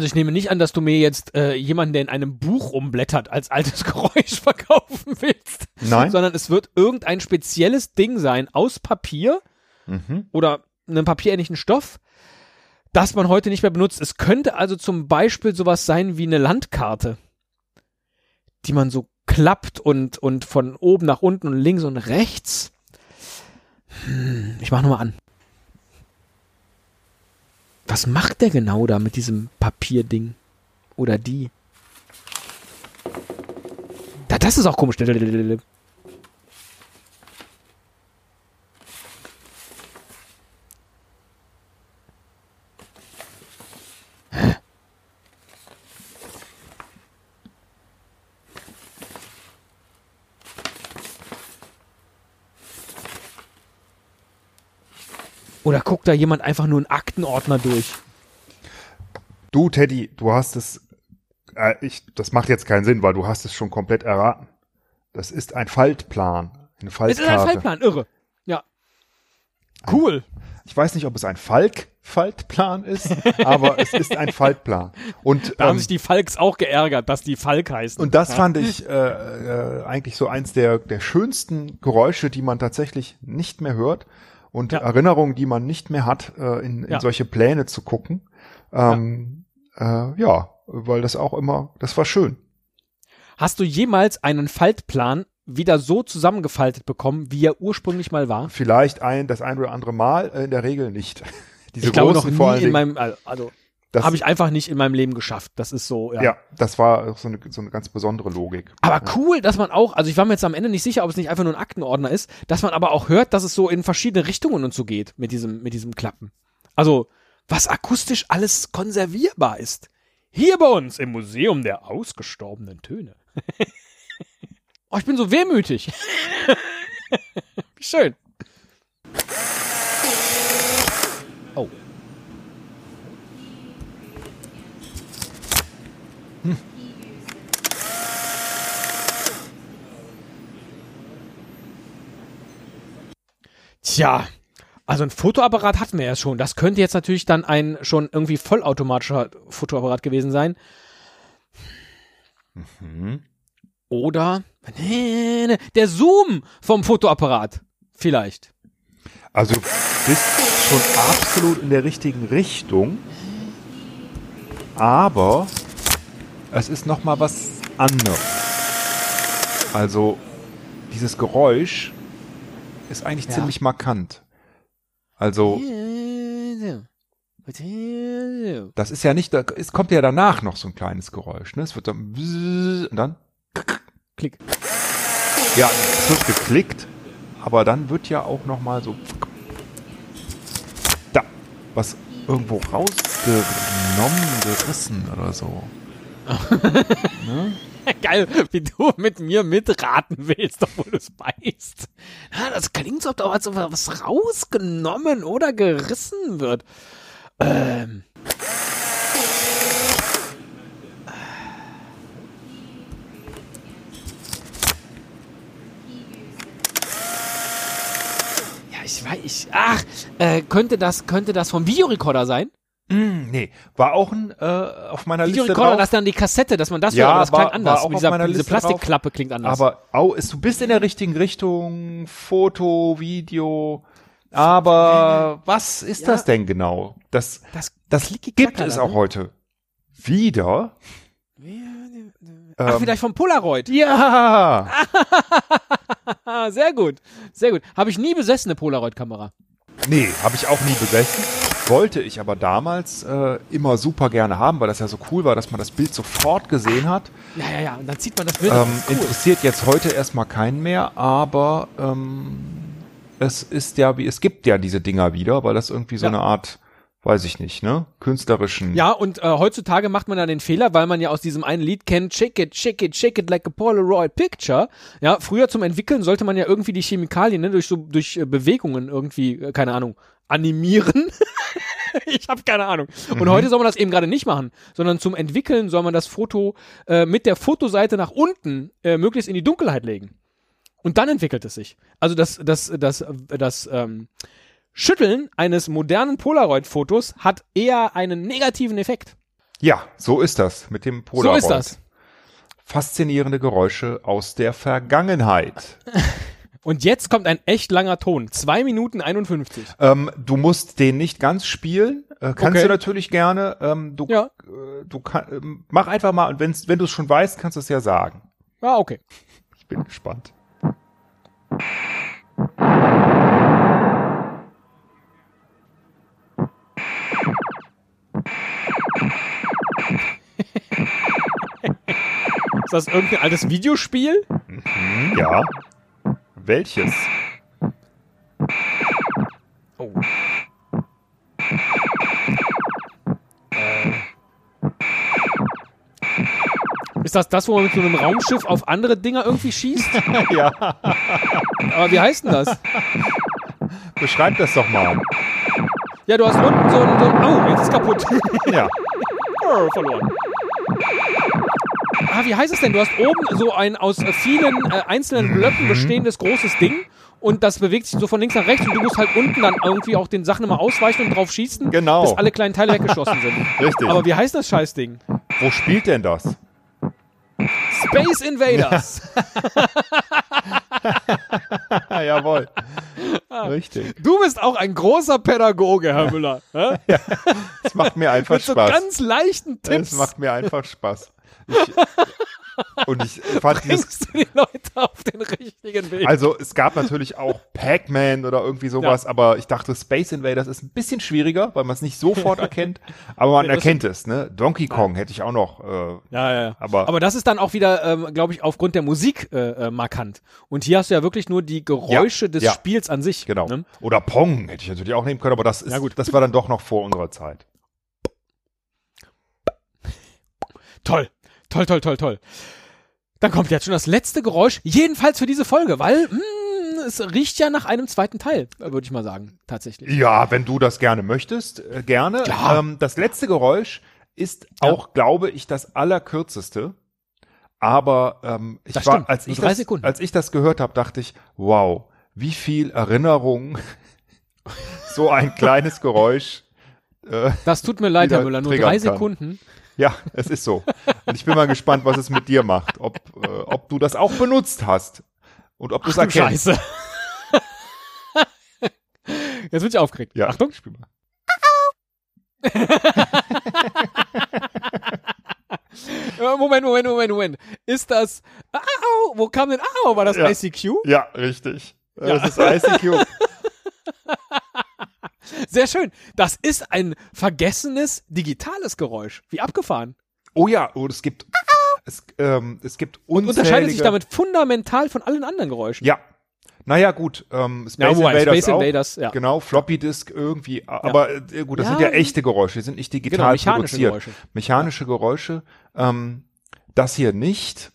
Also ich nehme nicht an, dass du mir jetzt äh, jemanden, der in einem Buch umblättert, als altes *laughs* Geräusch verkaufen willst. Nein? Sondern es wird irgendein spezielles Ding sein aus Papier Mhm. oder einem papierähnlichen Stoff, das man heute nicht mehr benutzt. Es könnte also zum Beispiel sowas sein wie eine Landkarte, die man so klappt und, und von oben nach unten und links und rechts. Hm, ich mach nochmal an. Was macht der genau da mit diesem Papierding? Oder die? Da, das ist auch komisch. Oder guckt da jemand einfach nur einen Aktenordner durch? Du, Teddy, du hast es. Äh, ich, das macht jetzt keinen Sinn, weil du hast es schon komplett erraten. Das ist ein Faltplan. Eine Es Faltkarte. ist ein Faltplan, irre. Ja. Cool. Ich weiß nicht, ob es ein Falk-Faltplan ist, *laughs* aber es ist ein Faltplan. Und, Da haben ähm, sich die Falks auch geärgert, dass die Falk heißen. und das fand ich äh, äh, eigentlich so eins der, der schönsten Geräusche, die man tatsächlich nicht mehr hört. Und Ja. Erinnerungen, die man nicht mehr hat, äh, in, in Ja. solche Pläne zu gucken. Ähm, ja. Äh, ja, weil das auch immer, das war schön. Hast du jemals einen Faltplan wieder so zusammengefaltet bekommen, wie er ursprünglich mal war? Vielleicht ein, das ein oder andere Mal, äh, in der Regel nicht. *laughs* Diese ich glaube noch großen vor allen nie in meinem, also habe ich einfach nicht in meinem Leben geschafft. Das ist so, ja. ja. das war so eine, so eine ganz besondere Logik. Aber cool, dass man auch, also ich war mir jetzt am Ende nicht sicher, ob es nicht einfach nur ein Aktenordner ist, dass man aber auch hört, dass es so in verschiedene Richtungen und so geht mit diesem, mit diesem Klappen. Also, was akustisch alles konservierbar ist. Hier bei uns im Museum der ausgestorbenen Töne. *laughs* oh, ich bin so wehmütig. *laughs* Schön. Tja, also ein Fotoapparat hatten wir ja schon. Das könnte jetzt natürlich dann ein schon irgendwie vollautomatischer Fotoapparat gewesen sein. Mhm. Oder der Zoom vom Fotoapparat. Vielleicht. Also du bist schon absolut in der richtigen Richtung, aber es ist noch mal was anderes. Also dieses Geräusch ist eigentlich Ja. ziemlich markant. Also das ist ja nicht, es kommt ja danach noch so ein kleines Geräusch. Ne? Es wird dann und dann Klick. ja, es wird geklickt, aber dann wird ja auch noch mal so da was irgendwo rausgenommen, gerissen oder so. *laughs* *laughs* Geil, wie du mit mir mitraten willst, obwohl du es weißt. Ja, das klingt so, als ob was rausgenommen oder gerissen wird. Ähm. Ja, ich weiß, ach, äh, könnte das, könnte das vom Videorekorder sein? Mm, nee, war auch ein, äh, auf meiner Liste Videorekorder, drauf. das dann die Kassette, dass man das Ja, hört, aber das war- klang anders. war auch Mit auf dieser, meiner diese Liste drauf. Plastikklappe klingt anders. Aber au, ist, du bist in der richtigen Richtung, Foto, Video. Aber was ist Ja. das denn genau? Das, das, das gibt es auch ne? heute wieder. Ach, Ähm, vielleicht vom Polaroid. Ja, *laughs* sehr gut. Sehr gut. Habe ich nie besessen, eine Polaroid-Kamera. nee, habe ich auch nie besessen. Wollte ich aber damals äh, immer super gerne haben, weil das ja so cool war, dass man das Bild sofort gesehen hat. Ja, ja, ja. Und dann zieht man das Bild. Ähm, das cool. Interessiert jetzt heute erstmal keinen mehr, aber ähm, es ist ja wie, es gibt ja diese Dinger wieder, weil das irgendwie so Ja. eine Art, weiß ich nicht, ne, künstlerischen. Ja, und äh, heutzutage macht man dann den Fehler, weil man ja aus diesem einen Lied kennt, shake it, shake it, shake it like a Polaroid picture. Ja, früher zum Entwickeln sollte man ja irgendwie die Chemikalien ne, durch so durch äh, Bewegungen irgendwie, äh, keine Ahnung, animieren. *laughs* ich habe keine Ahnung. Und heute soll man das eben gerade nicht machen, sondern zum Entwickeln soll man das Foto äh, mit der Fotoseite nach unten äh, möglichst in die Dunkelheit legen. Und dann entwickelt es sich. Also das, das, das, das ähm, Schütteln eines modernen Polaroid-Fotos hat eher einen negativen Effekt. Ja, so ist das mit dem Polaroid. So ist das. Faszinierende Geräusche aus der Vergangenheit. *laughs* Und jetzt kommt ein echt langer Ton. Zwei Minuten 51. ähm, du musst den nicht ganz spielen, äh, kannst Okay. du natürlich gerne. Ähm, du, Ja. äh, du kann, ähm, mach einfach mal und wenn's, wenn du es schon weißt, kannst du es ja sagen. Ah, okay. Ich bin gespannt. Ist das irgendein altes Videospiel? Hm, ja. Welches? Oh. Äh. Ist das das, wo man mit so einem Raumschiff auf andere Dinger irgendwie schießt? *laughs* ja. Aber wie heißt denn das? Beschreib das doch mal. Ja, du hast unten so ein, so ein Oh, jetzt ist kaputt. Ja. *laughs* Oh, verloren. Ah, wie heißt es denn? Du hast oben so ein aus vielen äh, einzelnen Blöcken bestehendes großes Ding und das bewegt sich so von links nach rechts und du musst halt unten dann irgendwie auch den Sachen immer ausweichen und drauf schießen, Genau. bis alle kleinen Teile weggeschossen sind. *laughs* Richtig. Aber wie heißt das Scheißding? Wo spielt denn das? Space Invaders. *laughs* Jawohl. Richtig. Du bist auch ein großer Pädagoge, Herr Müller. Es *laughs* macht mir einfach Mit so Spaß. ganz leichten Tipps Es macht mir einfach Spaß. Ich, und ich fand *laughs* dieses, bringst du die Leute auf den richtigen Weg. also es gab natürlich auch *laughs* Pac-Man oder irgendwie sowas, aber ich dachte Space Invaders ist ein bisschen schwieriger, weil man es nicht sofort *laughs* erkennt, aber man erkennt es, ne? Donkey Kong hätte ich auch noch, äh, Ja, ja, ja. Aber- Aber das ist dann auch wieder, ähm, glaube ich, aufgrund der Musik äh, äh, markant. Und hier hast du ja wirklich nur die Geräusche des ja. Spiels an sich. genau. Ne? Oder Pong hätte ich natürlich auch nehmen können, aber das ist, Ja, gut. das war dann doch noch vor unserer Zeit. Toll. Toll, toll, toll, toll. Dann kommt jetzt schon das letzte Geräusch, jedenfalls für diese Folge, weil mh, es riecht ja nach einem zweiten Teil, würde ich mal sagen, tatsächlich. Ja, wenn du das gerne möchtest, äh, gerne. Ähm, das letzte Geräusch ist Ja. auch, glaube ich, das allerkürzeste. Aber ähm, ich Das war, stimmt. als ich das, Sekunden. als ich das gehört habe, dachte ich, wow, wie viel Erinnerung *laughs* so ein kleines Geräusch. Äh, Das tut mir leid, Herr Müller, nur drei kann. Sekunden. Ja, es ist so. Und ich bin mal gespannt, was es mit dir macht, ob, äh, ob du das auch benutzt hast und ob du es erkennst. Scheiße. Jetzt bin ich aufgeregt. Ja, Achtung. spiel mal. Äh, Moment, Moment, Moment, Moment. Ist das. Au, wo kam denn Au? War das Ja. ICQ? Ja, richtig. Ja. Das ist ICQ. *laughs* Sehr schön. Das ist ein vergessenes digitales Geräusch. Wie abgefahren. Oh ja, oh, es gibt, es, ähm, es gibt Und unzählige. unterscheidet sich damit fundamental von allen anderen Geräuschen. Ja. Naja, gut, ähm, Space Ja, Invaders Space auch. Invaders, ja. Genau, Floppy Disk irgendwie, aber äh, gut, das Ja. sind ja echte Geräusche, die sind nicht digital Genau, mechanische produziert. Geräusche. Mechanische Geräusche, ähm, das hier nicht.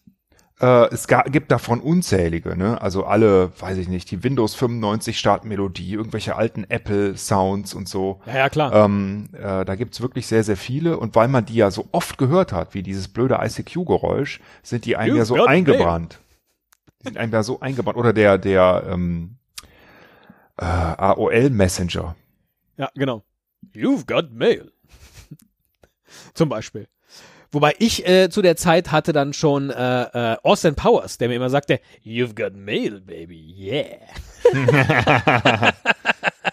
Äh, es ga, gibt davon unzählige, ne? Also alle, weiß ich nicht, die Windows 95 Startmelodie, irgendwelche alten Apple Sounds und so. Ja, ja, klar. Ähm, äh, da gibt's wirklich sehr, sehr viele. Und weil man die ja so oft gehört hat, wie dieses blöde ICQ-Geräusch, sind die einem ja so eingebrannt. Die sind einem ja so eingebrannt. Oder der, der ähm, äh, AOL-Messenger. Ja, genau. You've got mail. *laughs* Zum Beispiel. Wobei ich äh, zu der Zeit hatte dann schon äh, äh, Austin Powers, der mir immer sagte, You've got mail, baby, yeah. *laughs*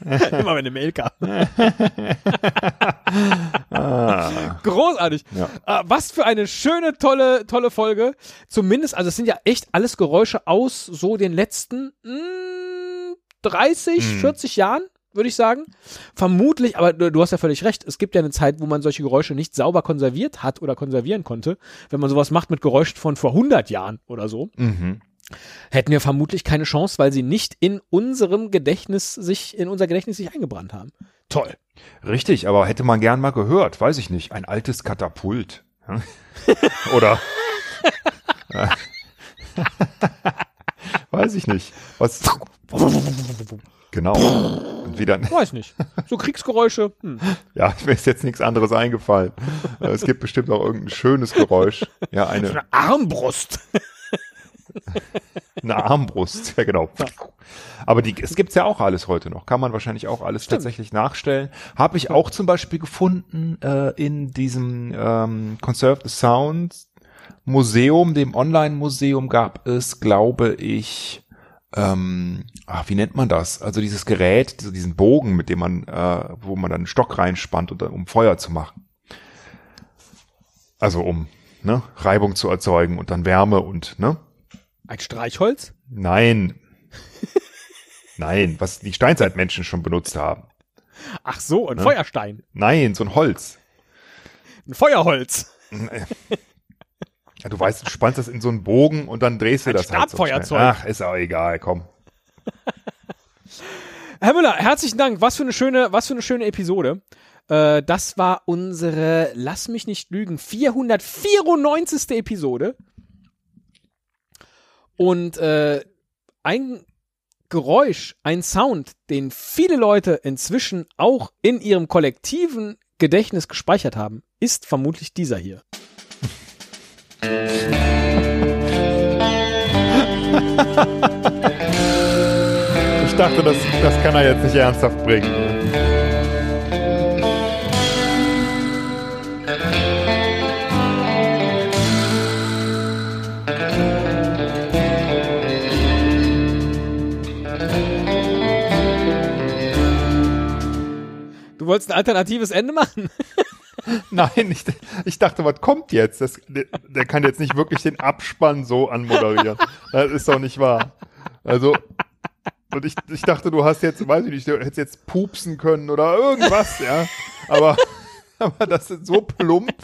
immer wenn eine Mail kam. *laughs* Großartig. Ja. Äh, was für eine schöne, tolle, tolle Folge. Zumindest, also es sind ja echt alles Geräusche aus so den letzten mh, 30, 40 Jahren, würde ich sagen. Vermutlich, aber du, hast ja völlig recht, es gibt ja eine Zeit, wo man solche Geräusche nicht sauber konserviert hat oder konservieren konnte. Wenn man sowas macht mit Geräuschen von vor 100 Jahren oder so, Mhm. hätten wir vermutlich keine Chance, weil sie nicht in unserem Gedächtnis sich, in unser Gedächtnis sich eingebrannt haben. Toll. Richtig, aber hätte man gern mal gehört, weiß ich nicht, ein altes Katapult. *laughs* Oder *laughs* weiß ich nicht. Was genau. Und wieder Weiß nicht. So Kriegsgeräusche. Hm. ja, *laughs* mir ist jetzt nichts anderes eingefallen. Es gibt bestimmt auch irgendein schönes Geräusch. Ja, eine, Eine Armbrust. *laughs* eine Armbrust. Ja, genau. Aber die, es gibt's ja auch alles heute noch. Kann man wahrscheinlich auch alles tatsächlich nachstellen. Habe ich auch zum Beispiel gefunden äh, in diesem ähm, Conserved Sound Museum, dem Online-Museum gab es, glaube ich, ähm, ach, wie nennt man das? Also dieses Gerät, diese- diesen Bogen, mit dem man, äh, wo man dann einen Stock reinspannt, und um Feuer zu machen. Also um ne, Reibung zu erzeugen und dann Wärme und ne? Ein Streichholz? Nein. Nein, was die Steinzeitmenschen schon benutzt haben. Ach so, ein Feuerstein. Nein, so ein Holz. Ein Feuerholz. *laughs* Ja, du weißt, du spannst das in so einen Bogen und dann drehst du Ein das halt so. Stabfeuerzeug. Ach, ist auch egal, komm. *laughs* Herr Müller, herzlichen Dank. Was für eine schöne, was für eine schöne Episode. Äh, das war unsere, lass mich nicht lügen, 494. Episode. Und äh, ein Geräusch, ein Sound, den viele Leute inzwischen auch in ihrem kollektiven Gedächtnis gespeichert haben, ist vermutlich dieser hier. Ich dachte, das, das kann er jetzt nicht ernsthaft bringen. Du wolltest ein alternatives Ende machen? *laughs* *laughs* Nein, ich, ich dachte, was kommt jetzt? Das, der, der kann jetzt nicht wirklich den Abspann so anmoderieren. Das ist doch nicht wahr. Also, und ich, ich dachte, du hast jetzt, weiß ich nicht, du hättest jetzt pupsen können oder irgendwas, ja. Aber, aber das ist so plump.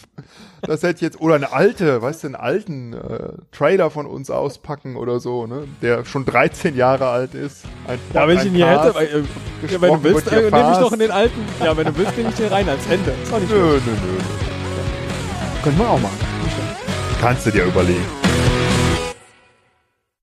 Das hätte jetzt, oder eine alte, weißt du, einen alten äh, Trailer von uns auspacken oder so, ne? Der schon 13 Jahre alt ist. Ein, ja, wenn ich ihn hier hätte, weil, äh, ja, wenn du willst, äh, nehme ich doch in den alten. Ja, wenn du willst, nehme ich den rein als Ende. Ist auch nicht nö, nö, nö. Können wir auch machen. Kannst du dir überlegen.